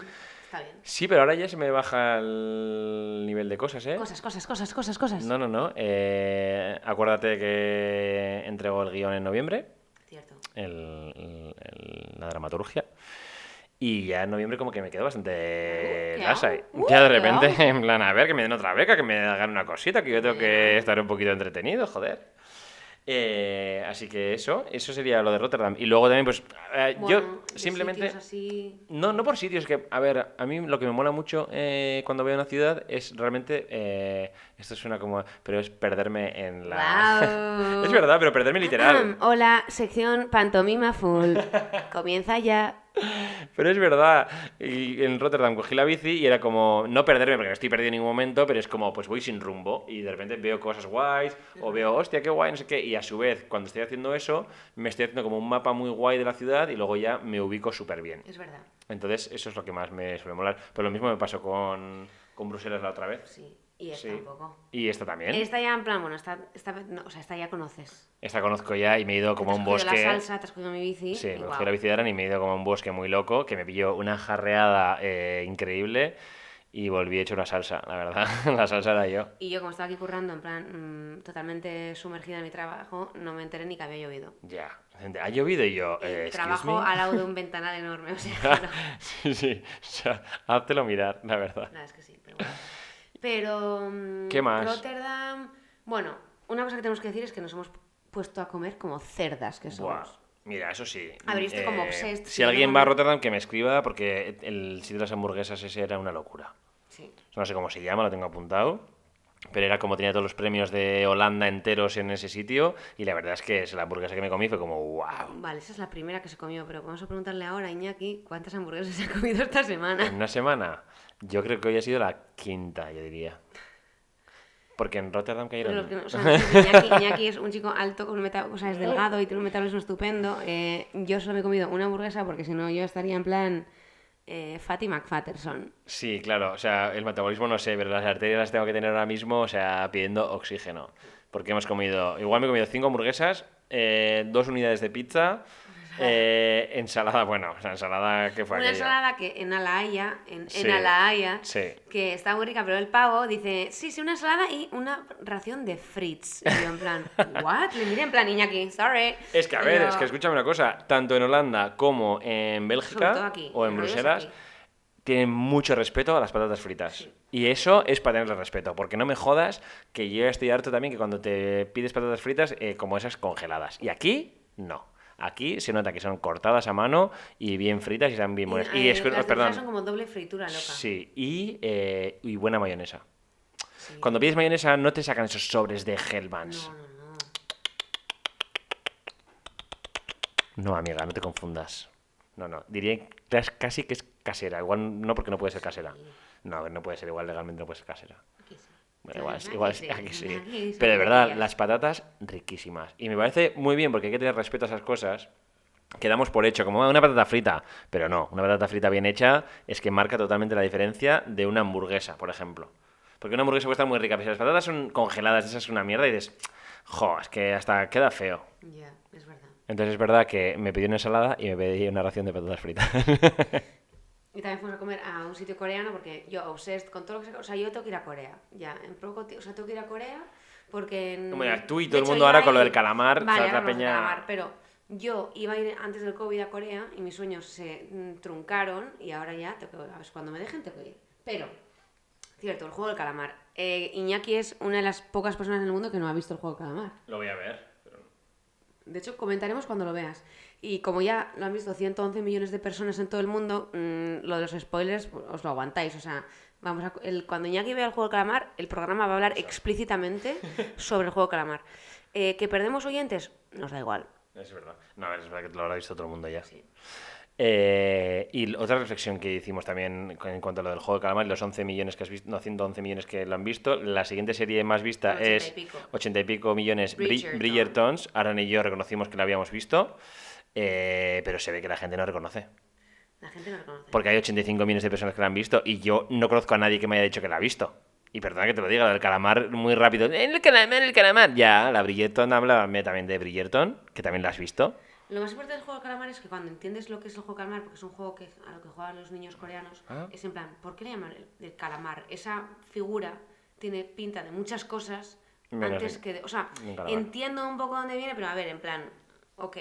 está bien. Sí, pero ahora ya se me baja el nivel de cosas, ¿eh? Cosas, cosas, cosas, cosas, cosas. No, no, no. eh, acuérdate que entregó el guion en noviembre, Cierto. el- el- el- la dramaturgia. Y ya en noviembre como que me quedo bastante Uh, ¿qué lasa. Uh, Ya de ¿qué repente, en plan, a ver, que me den otra beca, que me hagan una cosita, que yo tengo que estar un poquito entretenido, joder. Eh, así que eso, eso sería lo de Rotterdam. Y luego también, pues, eh, Bueno, yo simplemente... así... No, no por sitios, que, a ver, a mí lo que me mola mucho eh, cuando veo una ciudad es realmente, eh, esto suena como, pero es perderme en la... Guau. (laughs) es verdad, pero perderme literal. Hola, sección pantomima full. (laughs) Comienza ya. Pero es verdad. Y en Rotterdam cogí la bici y era como, no perderme porque no estoy perdido en ningún momento, pero es como, pues voy sin rumbo y de repente veo cosas guays o veo, hostia, qué guay, no sé qué. Y a su vez, cuando estoy haciendo eso, me estoy haciendo como un mapa muy guay de la ciudad y luego ya me ubico súper bien. Es verdad. Entonces, eso es lo que más me suele molar. Pero lo mismo me pasó con, con Bruselas la otra vez. Sí. Y esta Sí. un poco. ¿Y esta también? Esta ya en plan, bueno, esta, esta, no, o sea, esta ya conoces. Esta conozco ya y me he ido como a un bosque. la salsa, te has cogido mi bici. Sí, me cogí la bici de Aran y me he ido como a un bosque muy loco que me pilló una jarreada eh, increíble y volví hecho una salsa, la verdad. (laughs) la salsa era yo. Y yo, como estaba aquí currando, en plan, mm, totalmente sumergida en mi trabajo, no me enteré ni que había llovido. Ya. Ha llovido y yo. Eh, trabajo me. al lado de un (laughs) ventanal enorme, o sea, (laughs) no. sí, sí. O sea, háztelo mirar, la verdad. La verdad es que sí, pero bueno. Pero. mm, ¿Qué más? Rotterdam. Bueno, una cosa que tenemos que decir es que nos hemos puesto a comer como cerdas que Buah. somos. Mira, eso sí. A ver, yo estoy como eh, obsessed, Si alguien va a Rotterdam, que me escriba porque el sitio de las hamburguesas ese era una locura. Sí. No sé cómo se llama, lo tengo apuntado. Pero era como tenía todos los premios de Holanda enteros en ese sitio. Y la verdad es que es la hamburguesa que me comí fue como wow. Vale, esa es la primera que se comió, pero vamos a preguntarle ahora a Iñaki cuántas hamburguesas (laughs) se ha comido esta semana. En una semana, yo creo que hoy ha sido la quinta, yo diría. Porque en Rotterdam Pero cayeron. los que no- o sea, (laughs) Iñaki, Iñaki es un chico alto, con un meta- o sea, es delgado y tiene un metabolismo estupendo. Eh, yo solo me he comido una hamburguesa porque si no yo estaría en plan eh, Fatty McFatterson. Sí, claro, o sea, el metabolismo no sé, pero las arterias las tengo que tener ahora mismo, o sea, pidiendo oxígeno. Porque hemos comido, igual me he comido cinco hamburguesas, eh, dos unidades de pizza, eh, ensalada, bueno, sea, ensalada que fue Una ensalada que en Alaaya, en, Sí, en sí. que está muy rica, pero el pavo dice, sí, sí, una ensalada y una ración de Fritz. Y yo en plan, (laughs) ¿what? Le miré en plan, Iñaki, sorry. Es que, a ver, yo, es que escúchame una cosa, tanto en Holanda como en Bélgica aquí, o en Bruselas, aquí. tienen mucho respeto a las patatas fritas. Y eso es para tenerle respeto, porque no me jodas que yo estoy harto también que cuando te pides patatas fritas, eh, como esas congeladas. Y aquí, no. Aquí se nota que son cortadas a mano y bien fritas y están bien buenas. Y, es, las perdón, son como doble fritura loca. sí, y, eh, y buena mayonesa. Sí. Cuando pides mayonesa no te sacan esos sobres de Hellmann's. No, no, no. No, amiga, no te confundas. No, no. Diría casi que es casera. Igual no porque no puede ser casera. No, a ver, no puede ser. Igual legalmente no puede ser casera. Bueno, igual, igual (laughs) sí, aquí sí. Pero de verdad, las patatas riquísimas. Y me parece muy bien porque hay que tener respeto a esas cosas. Que damos por hecho, como "Ah, una patata frita. Pero no, una patata frita bien hecha es que marca totalmente la diferencia de una hamburguesa, por ejemplo. Porque una hamburguesa puede estar muy rica, pero si las patatas son congeladas, esa es una mierda y dices, jo, es que hasta queda feo. Ya, es verdad. Entonces es verdad que me pedí una ensalada y me pedí una ración de patatas fritas. (laughs) Y también fuimos a comer a un sitio coreano porque yo, obsessed con todo lo que se... O sea, yo tengo que ir a Corea. Ya, en poco O sea, tengo que ir a Corea porque... en- Como ya, tú y todo el mundo ahora con lo del calamar, Vale, hablamos del peña- calamar, pero yo iba a ir antes del COVID a Corea y mis sueños se mm, truncaron y ahora ya tengo que... A ver, cuando me dejen tengo que ir. Pero, cierto, el juego del calamar. Eh, Iñaki es una de las pocas personas en el mundo que no ha visto el juego del calamar. Lo voy a ver. De hecho, comentaremos cuando lo veas. Y como ya lo han visto 111 millones de personas en todo el mundo, mm, lo de los spoilers pues, os lo aguantáis. O sea, vamos a, el, cuando Iñaki vea el juego de calamar, el programa va a hablar explícitamente (laughs) sobre el juego de calamar. Eh, ¿Que perdemos oyentes? Nos da igual. Es verdad. No, es verdad que lo habrá visto todo el mundo ya. Eh, y otra reflexión que hicimos también en cuanto a lo del juego de calamar y los 11 millones que has visto, no, 111 millones que lo han visto, la siguiente serie más vista 80 y es pico. 80 y pico millones Bri- Bridgerton. Bridgertons. Aaron y yo reconocimos que la habíamos visto, eh, pero se ve que la gente no reconoce. La gente no lo conoce. Porque hay 85 millones de personas que la han visto y yo no conozco a nadie que me haya dicho que la ha visto. Y perdona que te lo diga, del calamar muy rápido. El calamar, el calamar. Ya, la Bridgerton, háblame también de Bridgerton, que también la has visto. Lo más importante del juego de calamar es que cuando entiendes lo que es el juego de calamar, porque es un juego que, a lo que juegan los niños coreanos, Ah. es en plan, ¿por qué le llaman el, el calamar? Esa figura tiene pinta de muchas cosas Menos antes que de... O sea, entiendo un poco dónde viene, pero a ver, en plan, ok.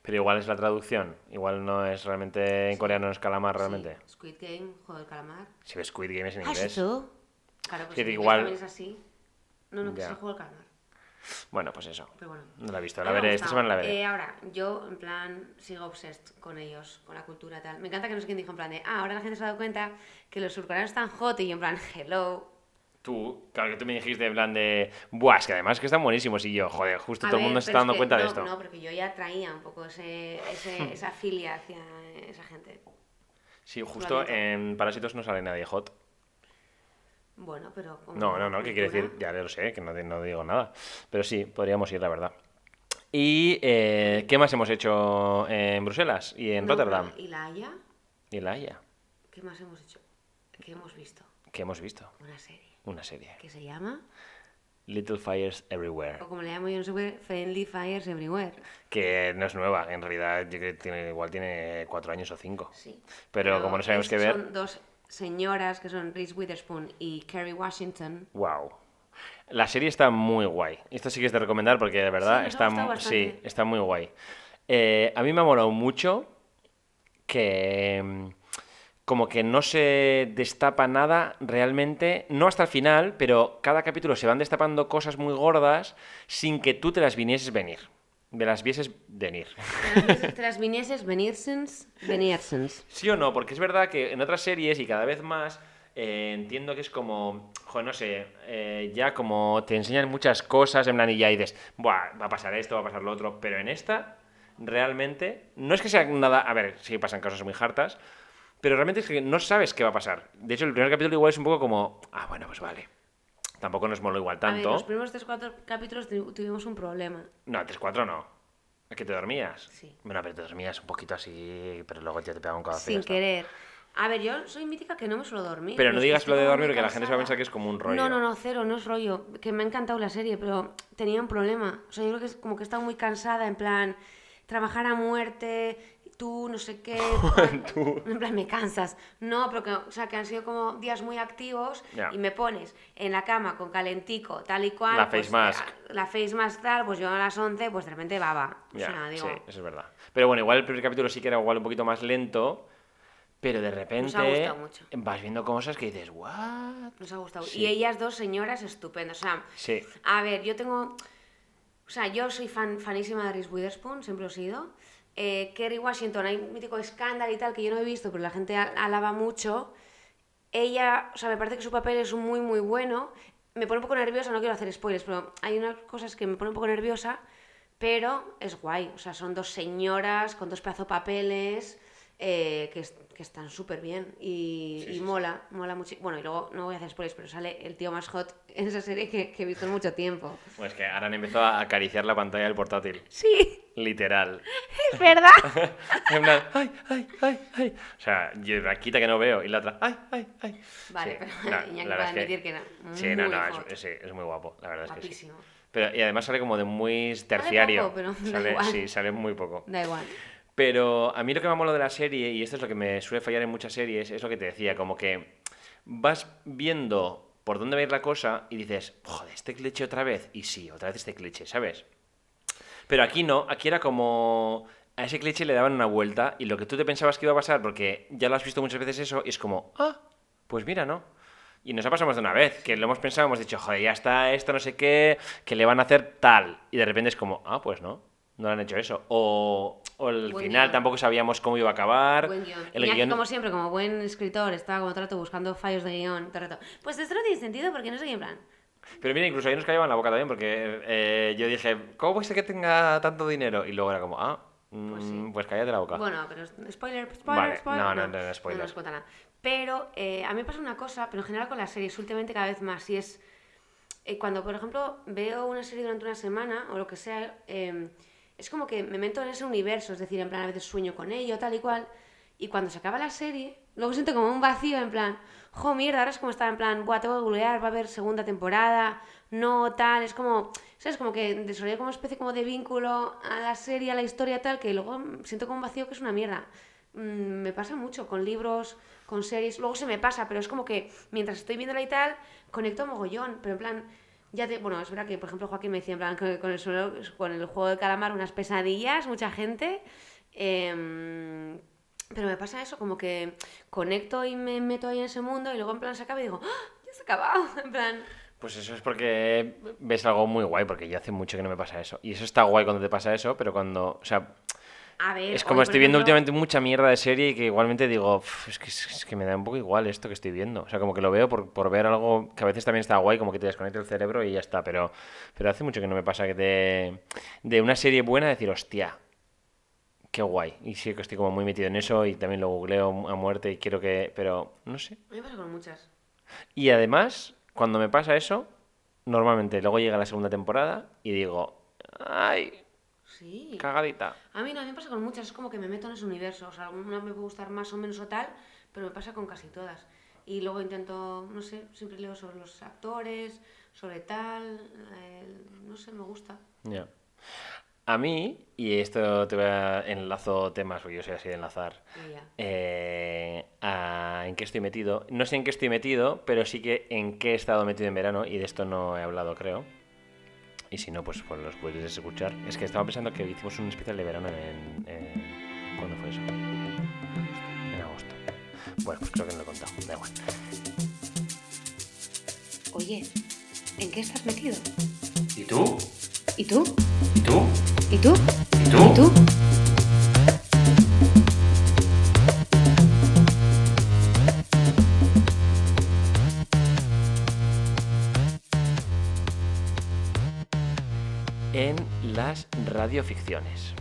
Pero igual es la traducción. Igual no es realmente en Sí. coreano, no es calamar sí, realmente. Squid Game, juego del calamar. Si ves Squid Game es en ¿Has inglés. tú? Claro, pues Sí, en inglés igual- también es así. No, no, que es el juego del calamar. Bueno, pues eso. Pero bueno. No la he visto. La veré, esta semana la veré. Eh, ahora, yo en plan sigo obsessed con ellos, con la cultura tal. Me encanta que no sé quién dijo en plan de, ah, ahora la gente se ha dado cuenta que los surcoreanos están hot y yo en plan, hello. Tú, claro que tú me dijiste en plan de. Buah, es que además que están buenísimos. Y yo, joder, justo A todo el mundo se está es dando que cuenta de esto. No, porque yo ya traía un poco ese, ese- esa filia hacia esa gente. Sí, justo en Parásitos no sale nadie hot. Bueno, pero... No, no, no, ¿qué quiere decir? Ya lo sé, que no, no digo nada. Pero sí, podríamos ir, la verdad. ¿Y eh, qué más hemos hecho en Bruselas y en No, Rotterdam? pero, ¿Y la Haya? Y La Haya. ¿Qué más hemos hecho? ¿Qué hemos visto? ¿Qué hemos visto? Una serie. una serie. que se llama, Little Fires Everywhere. o como le llamo yo en Super, Friendly Fires Everywhere. Que no es nueva, en realidad yo creo que tiene, igual tiene cuatro años o cinco. Sí. Pero como no sabemos qué ver- Son dos señoras que son Reese Witherspoon y Kerry Washington. Wow. La serie está muy guay. Esto sí que es de recomendar porque de verdad ha está, sí, está muy guay. Eh, a mí me ha molado mucho que mm, como que no se destapa nada realmente, no hasta el final, pero cada capítulo se van destapando cosas muy gordas sin que tú te las vinieses venir. Me las vieses venir. Te las vinieses veniersens, veniersens. ¿Sí o no? Porque es verdad que en otras series y cada vez más eh, entiendo que es como, joder, no sé, eh, ya como te enseñan muchas cosas en plan y ya dices, Buah, va a pasar esto, va a pasar lo otro, pero en esta realmente no es que sea nada, a ver, sí pasan cosas muy hartas, pero realmente es que no sabes qué va a pasar. De hecho, el primer capítulo igual es un poco como, ah, bueno, pues vale. Tampoco nos moló igual A ver, tanto. los primeros tres cuatro capítulos tu- tuvimos un problema. No, 3-4 no. ¿Es que te dormías? Sí. Bueno, pero te dormías un poquito así, pero luego ya te pegaba un cagazo y ya Sin querer. A ver, yo soy mítica que no me suelo dormir. Pero no que digas lo de dormir muy porque la gente se va a cansada. pensar que es como un rollo. No, no, no, cero, no es rollo. Que me ha encantado la serie, pero tenía un problema. O sea, yo creo que es como que he estado muy cansada, en plan, trabajar a muerte, tú, no sé qué. (laughs) Tú. En plan, me cansas. No, pero que, o sea, que han sido como días muy activos y me pones en la cama con calentico, tal y cual. La pues, face mask. eh, La face mask tal, pues yo a las 11, pues de repente baba. O Ya, sea, digo, sí, eso es verdad. Pero bueno, igual el primer capítulo sí que era igual un poquito más lento, pero de repente gustado mucho. vas viendo cosas que dices, ¿what? nos ha gustado. Sí. Y ellas dos señoras estupendas. O sea, Sí, A ver, yo tengo. O sea, yo soy fan, fanísima de Reese Witherspoon, siempre lo he sido. Eh, Kerry Washington, hay un mítico escándalo y tal que yo no he visto, pero la gente al- alaba mucho. Ella, o sea, me parece que su papel es muy, muy bueno. Me pone un poco nerviosa, no quiero hacer spoilers, pero hay unas cosas que me ponen un poco nerviosa, pero es guay. O sea, son dos señoras con dos pedazos papeles eh, que, que están súper bien y, y mola, mola mucho. Bueno, y luego no voy a hacer spoilers, pero sale el tío más hot (laughs) en esa serie que, que he visto en mucho tiempo. pues que ahora han empezado a acariciar la pantalla del portátil. Sí, Literal. (laughs) es verdad. (laughs) En plan, ay, ay, ay, ay. O sea, yo la quita que no veo y la otra, ay, ay, ay. Vale, pero no, Iñaki es que- admitir que era Sí, no, no, es- muy guapo, la verdad es que sí. Guapísimo. Pero, y además sale como de muy terciario. poco, pero da Sale- igual. sí, sale muy poco. Da igual. Pero a mí lo que me mola de la serie, y esto es lo que me suele fallar en muchas series, es lo que te decía, como que vas viendo por dónde va a ir la cosa y dices, joder, este cliché otra vez, y sí, otra vez este cliché, ¿sabes? Pero aquí no, aquí era como... A ese cliché le daban una vuelta y lo que tú te pensabas que iba a pasar, porque ya lo has visto muchas veces eso, y es como, ah, pues mira, ¿no? Y nos ha pasado de una vez, que lo hemos pensado, hemos dicho, joder, ya está esto, no sé qué, que le van a hacer tal. Y de repente es como, ah, pues no, no han hecho eso. O, o el Buen final guion. tampoco sabíamos cómo iba a acabar. Buen guion. El Iñaki, guión- como siempre, como buen escritor, estaba como trato buscando fallos de guion. todo el rato. Pues esto no tiene sentido porque no sé qué en plan. Pero mira, incluso ahí nos callaban la boca también, porque eh, yo dije, ¿cómo puede ser que tenga tanto dinero? Y luego era como, ah, Pues mm, sí. pues cállate la boca. Bueno, pero spoiler, spoiler, Vale, spoiler. no, no, no, no, spoiler. No nos cuenta nada. Pero eh, a mí me pasa una cosa, pero en general con las series, últimamente cada vez más, y es eh, cuando, por ejemplo, veo una serie durante una semana o lo que sea, eh, es como que me meto en ese universo, es decir, en plan, a veces sueño con ello, tal y cual, y cuando se acaba la serie, luego siento como un vacío, en plan, jo, mierda, ahora es como estar en plan, buah, tengo que googlear, va a haber segunda temporada, no, tal, es como, ¿sabes? Como que desarrolla como especie como de vínculo a la serie, a la historia, tal, que luego siento como un vacío que es una mierda. Mm, me pasa mucho con libros, con series, luego se me pasa, pero es como que mientras estoy viéndola y tal, conecto mogollón, pero en plan, ya te, bueno, es verdad que, por ejemplo, Joaquín me decía, en plan, con, el, suelo- con el juego de calamar, unas pesadillas, mucha gente, em, pero me pasa eso, como que conecto y me meto ahí en ese mundo y luego en plan se acaba y digo, ¡Ah! ya se ha acabado, (laughs) en plan... Pues eso es porque ves algo muy guay, porque ya hace mucho que no me pasa eso. Y eso está guay cuando te pasa eso, pero cuando, o sea, A ver, es como estoy viendo ejemplo- últimamente mucha mierda de serie y que igualmente digo, "Uf, es que, es que me da un poco igual esto que estoy viendo. O sea, como que lo veo por, por ver algo que a veces también está guay, como que te desconecta el cerebro y ya está. Pero, pero hace mucho que no me pasa que de, de una serie buena decir, hostia, qué guay. Y sí que estoy como muy metido en eso y también lo googleo a muerte y quiero que... Pero, no sé. A mí me pasa con muchas. Y además, cuando me pasa eso, normalmente luego llega la segunda temporada y digo, ay, Sí. cagadita. A mí no, a mí me pasa con muchas, es como que me meto en ese universo. O sea, alguna me puede gustar más o menos o tal, pero me pasa con casi todas. Y luego intento, no sé, siempre leo sobre los actores, sobre tal, eh, no sé, me gusta. Ya. A mí, y esto te voy a enlazo temas, porque yo soy así de enlazar, eh, a en qué estoy metido. No sé en qué estoy metido, pero sí que en qué he estado metido en verano, y de esto no he hablado, creo. Y si no, pues, pues los puedes escuchar. Es que estaba pensando que hicimos un especial de verano en... en- ¿Cuándo fue eso? En agosto. Bueno, pues creo que no lo he contado, da igual. Oye, ¿en qué estás metido? ¿Y tú? ¿Y tú? ¿Y tú? ¿Y tú? ¿Y tú? ¿Y tú? En las radioficciones.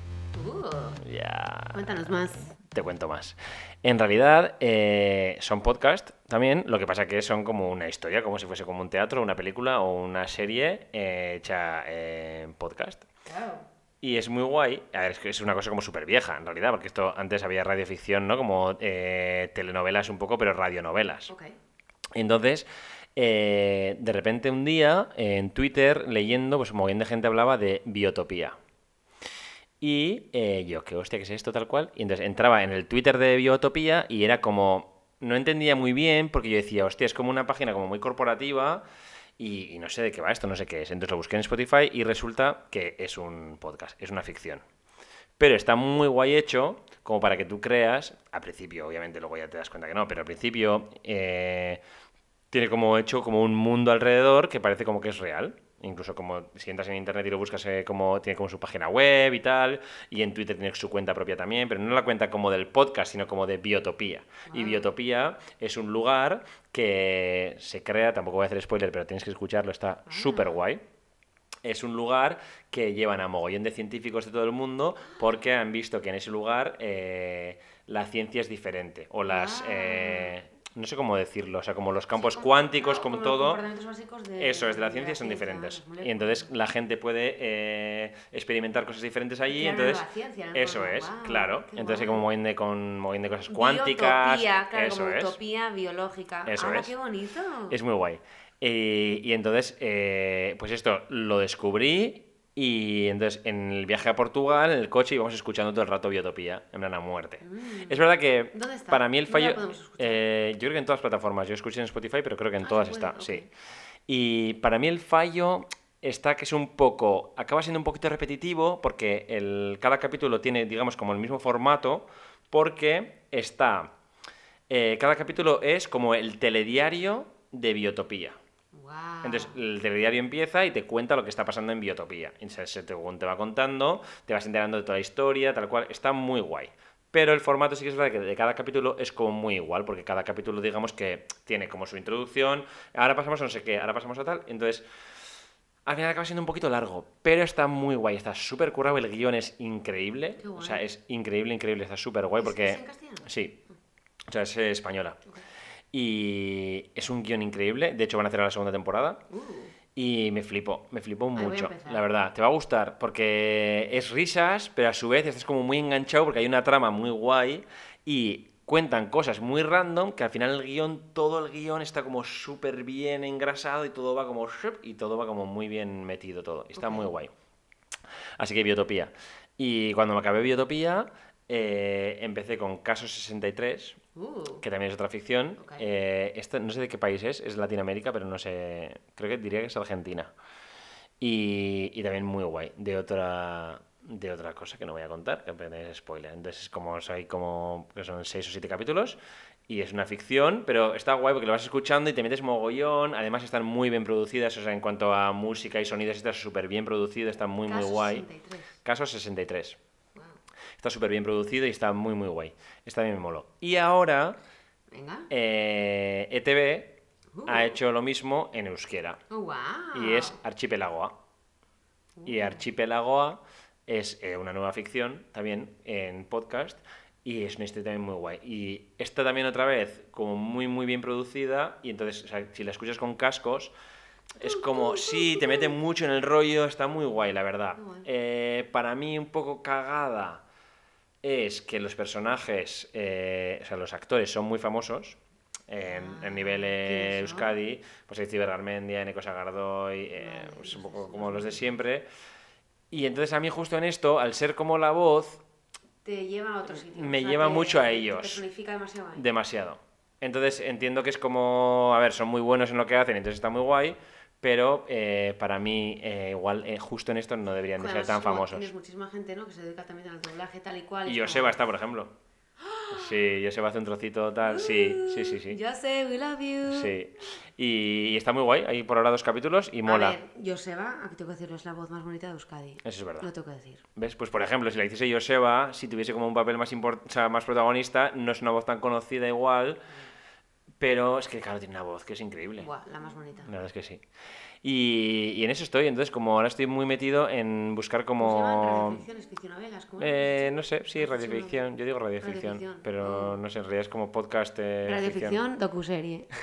Uh, Ya. cuéntanos más. Te cuento más. En realidad eh, son podcast también, lo que pasa que son como una historia, como si fuese como un teatro, una película o una serie eh, hecha en podcast. Y es muy guay. A ver, es que es una cosa como súper vieja, en realidad, porque esto antes había radioficción, ¿no? Como eh, telenovelas un poco, pero radionovelas. Ok. Entonces, eh, de repente un día en Twitter leyendo, pues un montón de gente hablaba de biotopía. Y eh, yo, qué hostia, ¿qué es esto tal cual? Y entonces entraba en el Twitter de Biotopía y era como, no entendía muy bien porque yo decía, hostia, es como una página como muy corporativa y, y no sé de qué va esto, no sé qué es. Entonces lo busqué en Spotify y resulta que es un podcast, es una ficción. Pero está muy guay hecho como para que tú creas, al principio, obviamente, luego ya te das cuenta que no, pero al principio eh, tiene como hecho como un mundo alrededor que parece como que es real. Incluso como si entras en internet y lo buscas, eh, como, tiene como su página web y tal, y en Twitter tiene su cuenta propia también, pero no la cuenta como del podcast, sino como de Biotopía. Y Biotopía es un lugar que se crea, tampoco voy a hacer spoiler, pero tienes que escucharlo, está súper guay. Es un lugar que llevan a mogollón de científicos de todo el mundo porque han visto que en ese lugar eh, la ciencia es diferente. O las... Ah. eh, no sé cómo decirlo, o sea, como los campos Sí, como- cuánticos, como los todo. comportamientos básicos de- Eso es, de la de ciencia son ciencia, diferentes. Y entonces la gente puede eh, experimentar cosas diferentes allí. Entonces, nueva ciencia, ¿no? eso Como, es, claro. Entonces hay como de, con de cosas cuánticas. Biotopía, claro, eso como es. utopía biológica. Eso ¡Hala, es. qué bonito! Es muy guay. Eh, y entonces, eh, pues esto lo descubrí y entonces en el viaje a Portugal, en el coche, íbamos escuchando todo el rato Biotopía, en plan a muerte. Es verdad que Mm. ¿Dónde está? para mí el ¿Dónde la fallo... eh, yo creo que en todas las plataformas. Yo escuché en Spotify, pero creo que en Ah, todas está, sí. Y para mí el fallo está que es un poco... Acaba siendo un poquito repetitivo porque el, cada capítulo tiene, digamos, como el mismo formato porque está... eh, cada capítulo es como el telediario de Biotopía. Guau. Entonces, el telediario empieza y te cuenta lo que está pasando en Biotopía. Y se, se te, va contando, te vas enterando de toda la historia, tal cual. Está muy guay. Pero el formato sí que es verdad que de cada capítulo es como muy igual, porque cada capítulo, digamos que tiene como su introducción, ahora pasamos a no sé qué, ahora pasamos a tal. Entonces, al final acaba siendo un poquito largo, pero está muy guay, está súper currado, el guion es increíble. O sea, es increíble, increíble, está súper guay ¿Es- porque... es en castellano? Sí, o sea, es española. Ok. Y es un guion increíble, de hecho van a hacer la segunda temporada. Uh, Y me flipó, me flipó mucho, la verdad. Te va a gustar porque es risas, pero a su vez estás como muy enganchado porque hay una trama muy guay y cuentan cosas muy random que al final el guion, todo el guion está como súper bien engrasado y todo va como y todo va como muy bien metido todo. Está muy guay. Así que Biotopía. Y cuando me acabé Biotopía, eh, empecé con Caso 63, uh. que también es otra ficción. Eh, esta- no sé de qué país es, es Latinoamérica, pero no sé, creo que diría que es Argentina. Y, y también muy guay, de otra de otra cosa que no voy a contar, que es spoiler. Entonces es como, hay como, que son seis o siete capítulos, y es una ficción, pero está guay porque lo vas escuchando y te metes mogollón, además están muy bien producidas, o sea, en cuanto a música y sonidos, está súper bien producido, está muy, muy Caso guay. 63. Caso 63. Está súper bien producido y está muy, muy guay. Está bien me moló. Y ahora Venga. eh, ETV Uh. ha hecho lo mismo en euskera Oh, wow. y es Archipelagoa. Y Archipelagoa es eh, una nueva ficción también en podcast y es una historia también muy guay. Y esta también otra vez como muy muy bien producida y entonces o sea, si la escuchas con cascos es como, sí, te mete mucho en el rollo, está muy guay, la verdad. Eh, para mí un poco cagada es que los personajes, eh, o sea, los actores son muy famosos. En, Ah, en nivel eh. Euskadi, pues hay Ciber Garmendia, Neko Sagardoy, eh, pues un poco como los de siempre. Y entonces a mí justo en esto, al ser como la voz, Te lleva a otro sitio. Me lleva te- mucho a te ellos. personifica demasiado ahí. demasiado. Entonces entiendo que es como, a ver, son muy buenos en lo que hacen, entonces está muy guay, pero eh, para mí eh, igual eh, justo en esto no deberían de ser tan famosos. Tienes muchísima gente, ¿no? Que se dedica también al doblaje tal y cual. Y Joseba como, está, por ejemplo. Sí, Joseba hace un trocito tal, sí, sí, sí, sí. Sé, we love you. Sí. Y, y está muy guay, hay por ahora dos capítulos y A mola. ver, Joseba, aquí tengo que decirlo, es la voz más bonita de Euskadi. Eso es verdad. Lo tengo que decir. ¿Ves? Pues por ejemplo, si la hiciese Joseba, si tuviese como un papel más, o sea, más protagonista, no es una voz tan conocida igual, pero es que claro, tiene una voz que es increíble. Buah, la más bonita. La verdad es que sí. Y, y en eso estoy, entonces como ahora estoy muy metido en buscar como... Radioficciones, ficcionovelas, ¿cómo Eh, no sé, sí, radioficción, yo digo radioficción, Radioficción, pero oh. no sé, en realidad es como podcast eh, ficción. Radioficción, docuserie. (laughs)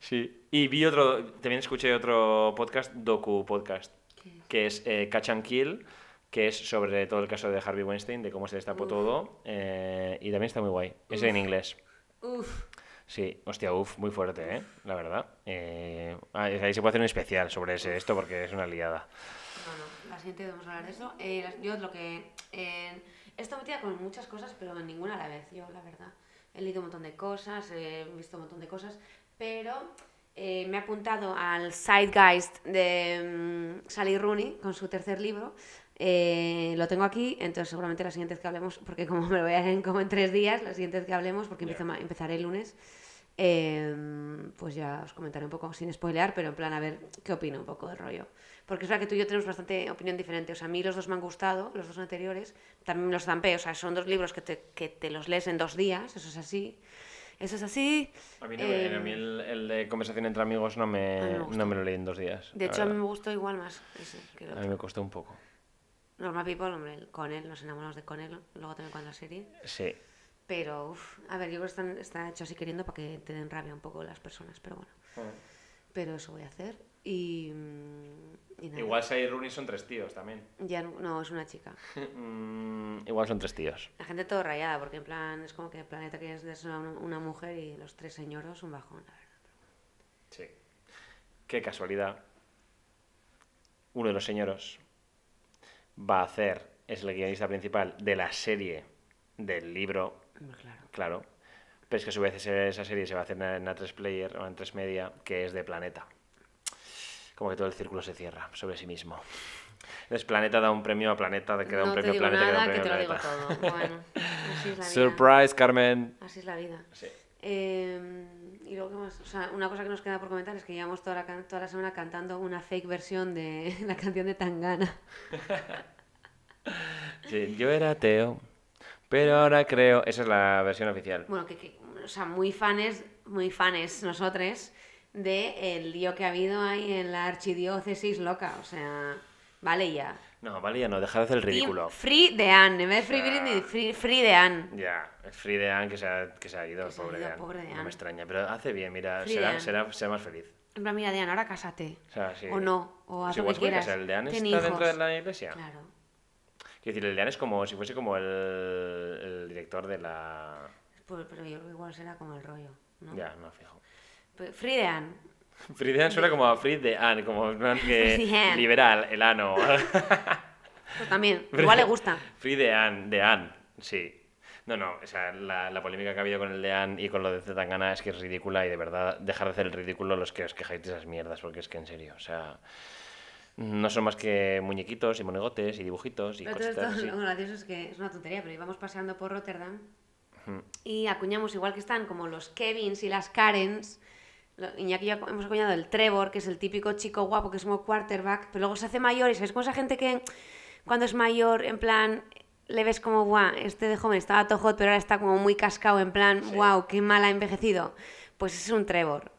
Sí, y vi otro, también escuché otro podcast, docu podcast, ¿Qué? que es eh, Catch and Kill, que es sobre todo el caso de Harvey Weinstein, de cómo se destapó Uf. todo, eh, y también está muy guay. Es en inglés. Uf, Sí, hostia, uff, muy fuerte, ¿eh? La verdad. Eh, ah, ahí se puede hacer un especial sobre ese, esto porque es una liada. no, no, la siguiente debemos hablar de eso. Eh, yo lo que... Eh, he estado metida con muchas cosas, pero ninguna a la vez, yo, la verdad. He leído un montón de cosas, he visto un montón de cosas, pero eh, me he apuntado al Zeitgeist de mm, Sally Rooney con su tercer libro. Eh, lo tengo aquí, entonces seguramente la siguiente vez que hablemos, porque como me lo voy a leer en como en tres días, la siguiente vez que hablemos, porque Ya. empiezo empezaré el lunes, eh, pues ya os comentaré un poco sin spoilear, pero en plan a ver qué opino un poco del rollo. Porque es verdad que tú y yo tenemos bastante opinión diferente. O sea, a mí los dos me han gustado, los dos anteriores. También los zampé. O sea, son dos libros que te, que te los lees en dos días. Eso es así. Eso es así. A mí, no Eh, a mí el, el de conversación entre amigos no me, A me no me lo leí en dos días. De hecho, a mí verdad. me gustó igual más ese que el a otro. mí me costó un poco. Normal People, hombre, el Connell, nos enamoramos de Connell. Luego también con la serie. Sí. Pero, uf, a ver, yo creo que están- está hecho así queriendo para que te den rabia un poco las personas. Pero bueno, pero eso voy a hacer. Y, mm, y nada. Igual Sai Rooney son tres tíos también. Ya no, no, es una chica. (laughs) Mm, igual son tres tíos. La gente todo rayada, porque en plan es como que el planeta que es una mujer y los tres señoros un bajón, la verdad. Sí. Qué casualidad. Uno de los señoros va a hacer, es el guionista principal de la serie del libro, claro. claro. Pero es que a su vez esa serie se va a hacer en, en A3 Player o en 3 Media, que es de Planeta. Como que todo el círculo se cierra sobre sí mismo. Entonces Planeta da un premio a Planeta, que da un no premio a Planeta, que da nada, un que premio te a lo digo Planeta. todo. Bueno, así es la (laughs) vida. Surprise, Carmen. Así es la vida. Sí. Eh, y luego, ¿qué más? O sea, una cosa que nos queda por comentar es que llevamos toda la, toda la semana cantando una fake versión de (laughs) la canción de Tangana. (laughs) Sí, yo era ateo, pero ahora creo... Esa es la versión oficial. Bueno, que, que- o sea, muy fanes, muy fanes nosotros de el lío que ha habido ahí en la archidiócesis loca. O sea, vale ya. No, vale, ya no, deja de hacer el ridículo. Free de Anne, en vez de Free. Britney, Free, free de Anne. Ya, es Free de Anne que se ha, que se ha ido, Que se ha pobre, ido, de Anne. pobre de No me extraña, pero hace bien, mira, será, será, será más feliz. En plan, mira, Diane, ahora cásate. O sea, sí. O no, o haz igual lo se que quieras. el de Anne Ten está dentro de la iglesia. Claro. Quiero decir, el de Anne es como si fuese como el, el director de la... Pues, pero yo creo que igual será como el rollo, ¿no? Ya, no fijo. Pues Free de Anne. Anne suena como a Free de Anne, como (laughs) que liberal, el ano. Pues también, (laughs) igual le gusta. Free de Anne, de Anne, sí. No, no, o sea, la, la polémica que ha habido con el de Anne y con lo de Zetangana es que es ridícula y de verdad dejar de hacer el ridículo los que os quejáis de esas mierdas, porque es que en serio, o sea, no son más que muñequitos y monigotes y dibujitos y Pero todo cositas esto, así. lo gracioso es que es una tontería, pero íbamos paseando por Rotterdam Ujú. y acuñamos, igual que están como los Kevins y las Karens, Iñaki y yo hemos acuñado el Trevor, que es el típico chico guapo que es como quarterback, pero luego se hace mayor y sabes como esa gente que cuando es mayor, en plan, le ves como, guau, este de joven estaba todo hot, pero ahora está como muy cascado, en plan, Sí. wow, qué mal ha envejecido. Pues es un Trevor.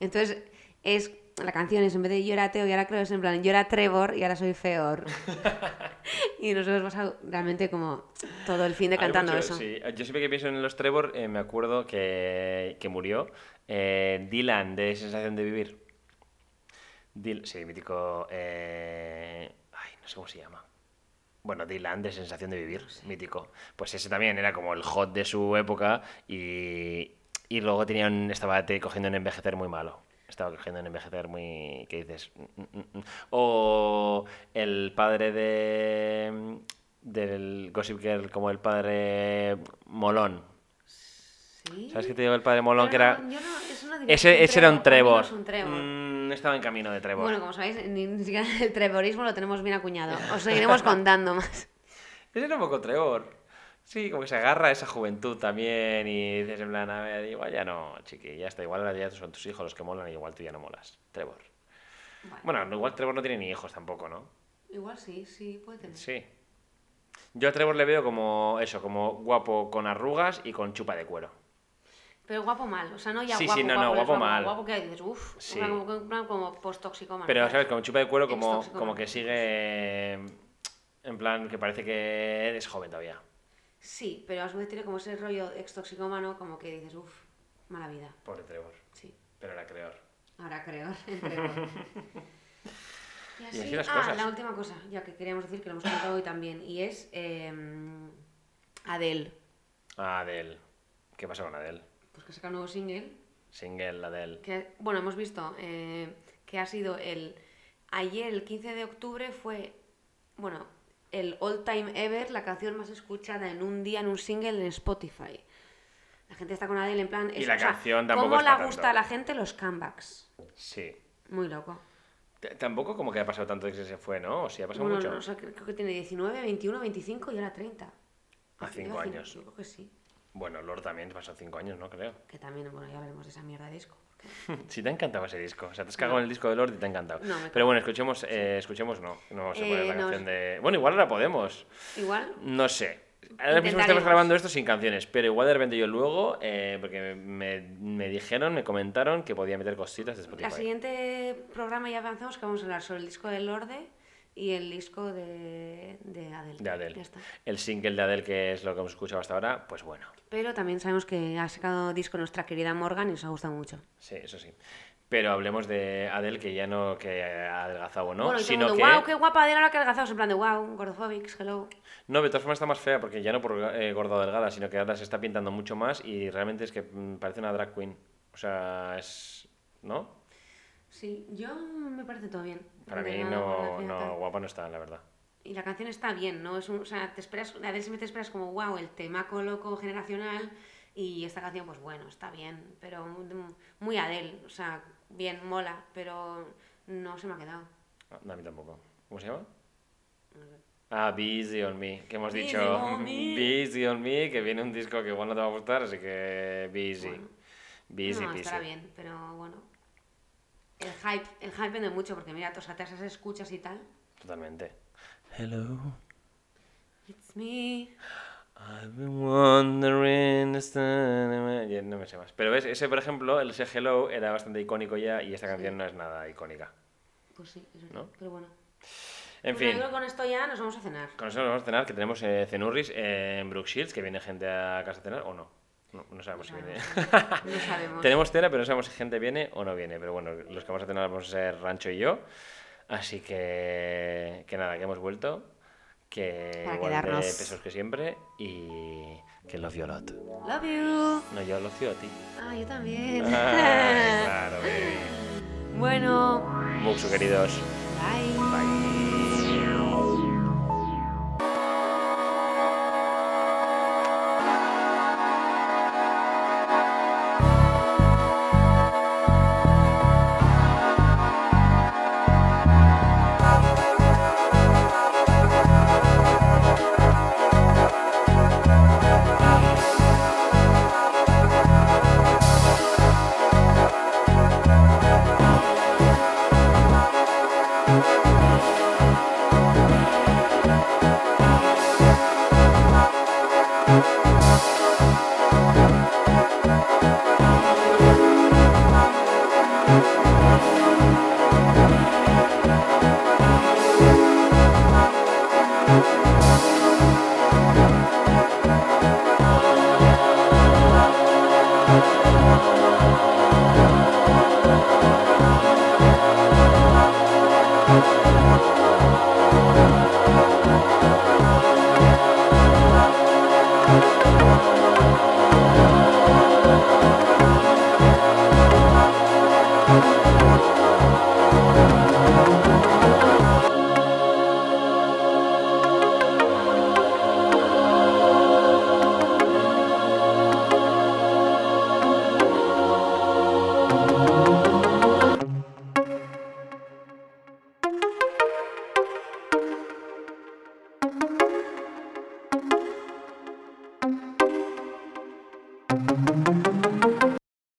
Entonces, es... La canción es en vez de yo era ateo y ahora creo es en plan yo era Trevor y ahora soy Feor. (laughs) y nos hemos pasado realmente como todo el fin de cantando mucho- eso. sí. Yo siempre que pienso en los Trevor, eh, me acuerdo que, que murió eh, Dylan de Sensación de Vivir. Dil- sí, mítico. eh, Ay, no sé cómo se llama. Bueno, Dylan de Sensación de Vivir, mítico. Pues ese también era como el hot de su época y, Y luego tenía un, estaba cogiendo un envejecer muy malo. Estaba cogiendo un envejecer muy... ¿Qué dices? Mm, mm, mm. O el padre de... Del Gossip Girl, como el padre Molón. Sí. ¿Sabes qué te digo el padre Molón? Que era... no, yo no- no que Ese, ese era un no Trevor. es un Trevor. Mm, estaba en camino de Trevor. Bueno, como sabéis, ni, ni siquiera el trevorismo lo tenemos bien acuñado. Os seguiremos (laughs) contando más. Ese era un poco Trevor. Sí, como que se agarra a esa juventud también y dices en plan, a ver, igual ya no, chiqui, ya está, igual ahora ya son tus hijos los que molan y igual tú ya no molas. Trevor. Bueno, Bueno, no, igual Trevor no tiene ni hijos tampoco, ¿no? igual sí, sí, puede tener. Sí. Yo a Trevor le veo como eso, como guapo con arrugas y con chupa de cuero. Pero guapo mal, o sea, no ya Sí, guapo, sí, no, no, guapo, guapo es mal. Guapo que dices, uff, Sí. como, como post-toxicómano. Pero, ¿sabes? Con chupa de cuero como, como que sigue en plan que parece que eres joven todavía. Sí, pero a su vez tiene como ese rollo ex-toxicómano, como que dices, uff, mala vida. Pobre Trevor. Sí, Pero era creador. ahora creo, creo. (laughs) (laughs) Y así, así las ah, cosas. la última cosa, ya que queríamos decir que lo hemos comentado hoy también, y es eh, Adele. Ah, Adele. ¿Qué pasa con Adele? Pues que saca un nuevo single Single Adele. que bueno hemos visto eh, que ha sido el ayer el 15 de octubre fue bueno el all time ever la canción más escuchada en un día en un single en Spotify la gente está con Adele en plan Y la o sea, canción tampoco cómo pa' gusta tanto. a la gente los comebacks Sí. muy loco T- Tampoco como que ha pasado tanto que se fue, ¿no? O sí, ha pasado Bueno, mucho. no, o sea, creo, que tiene 19 21 25 y ahora 30 A cinco Lleva años. yo creo que sí Bueno, Lord también pasó cinco años, ¿no? Creo. que también bueno ya de esa mierda de disco (laughs) Sí te ha encantado ese disco. O sea, te has cagado en el disco de Lord y te ha encantado. No, Pero bueno, escuchemos, eh, escuchemos no. No vamos a poner Eh, la no, canción de... Bueno, igual ahora podemos. igual No sé. Ahora mismo estamos grabando esto sin canciones, pero igual de repente yo luego, eh, porque me, me dijeron, me comentaron que podía meter cositas de Spotify. siguiente programa ya avanzamos que vamos a hablar sobre el disco de Lorde y el disco de, de Adele. De Adele. Ya está. El single de Adele, que es lo que hemos escuchado hasta ahora, pues bueno. Pero también sabemos que ha sacado disco nuestra querida Morgan y nos ha gustado mucho. Sí, eso sí. Pero hablemos de Adele, que ya no que ha adelgazado o no, bueno, sino mundo, que... wow, qué guapa Adele ahora que adelgazados, en plan de wow, gordophobics, hello. No, de todas formas está más fea, porque ya no por eh, gorda o delgada, sino que ahora se está pintando mucho más y realmente es que mm, parece una drag queen. O sea, es... ¿No? Sí, yo me parece todo bien. Para mí no, no, tal. guapa no está, la verdad. Y la canción está bien, ¿no? Es un, o sea, te esperas, Adele siempre te esperas como wow, el temaco loco generacional y esta canción, pues bueno, está bien, pero muy- Adele, o sea, bien, mola, pero no se me ha quedado. Ah, No, a mí tampoco. ¿Cómo se llama? Ah, Busy on Me, que hemos Busy dicho. on (laughs) Me. Busy on Me, que viene un disco que igual no te va a gustar, así que Busy. Bueno. Busy, no, busy. estará bien, pero bueno. El hype, el hype vende mucho porque mira, o sea, te esas escuchas y tal. Totalmente. Hello. It's me. I've been wondering this time- Ya no me sé más. Pero ves, ese por ejemplo, el ese Hello era bastante icónico ya y esta canción no es nada icónica. Pues sí, es verdad, ¿No? pero bueno. En Bueno, fin, yo creo que con esto ya nos vamos a cenar. con eso nos vamos a cenar, que tenemos eh, cenurris en Brook Shields, que viene gente a casa a cenar o no. No, no sabemos si No viene. sabemos. No sabemos. (laughs) Tenemos cena, pero no sabemos si gente viene o no viene. Pero bueno, los que vamos a cenar vamos a ser Rancho y yo. Así que, que nada, que hemos vuelto. Que Para igual quedarnos. de pesos que siempre. Y que love you a lot. Love you. No, yo love you a ti. Ah, yo también. Ay, (laughs) claro, (laughs) baby. bueno, Muxu, queridos. bye. Bye.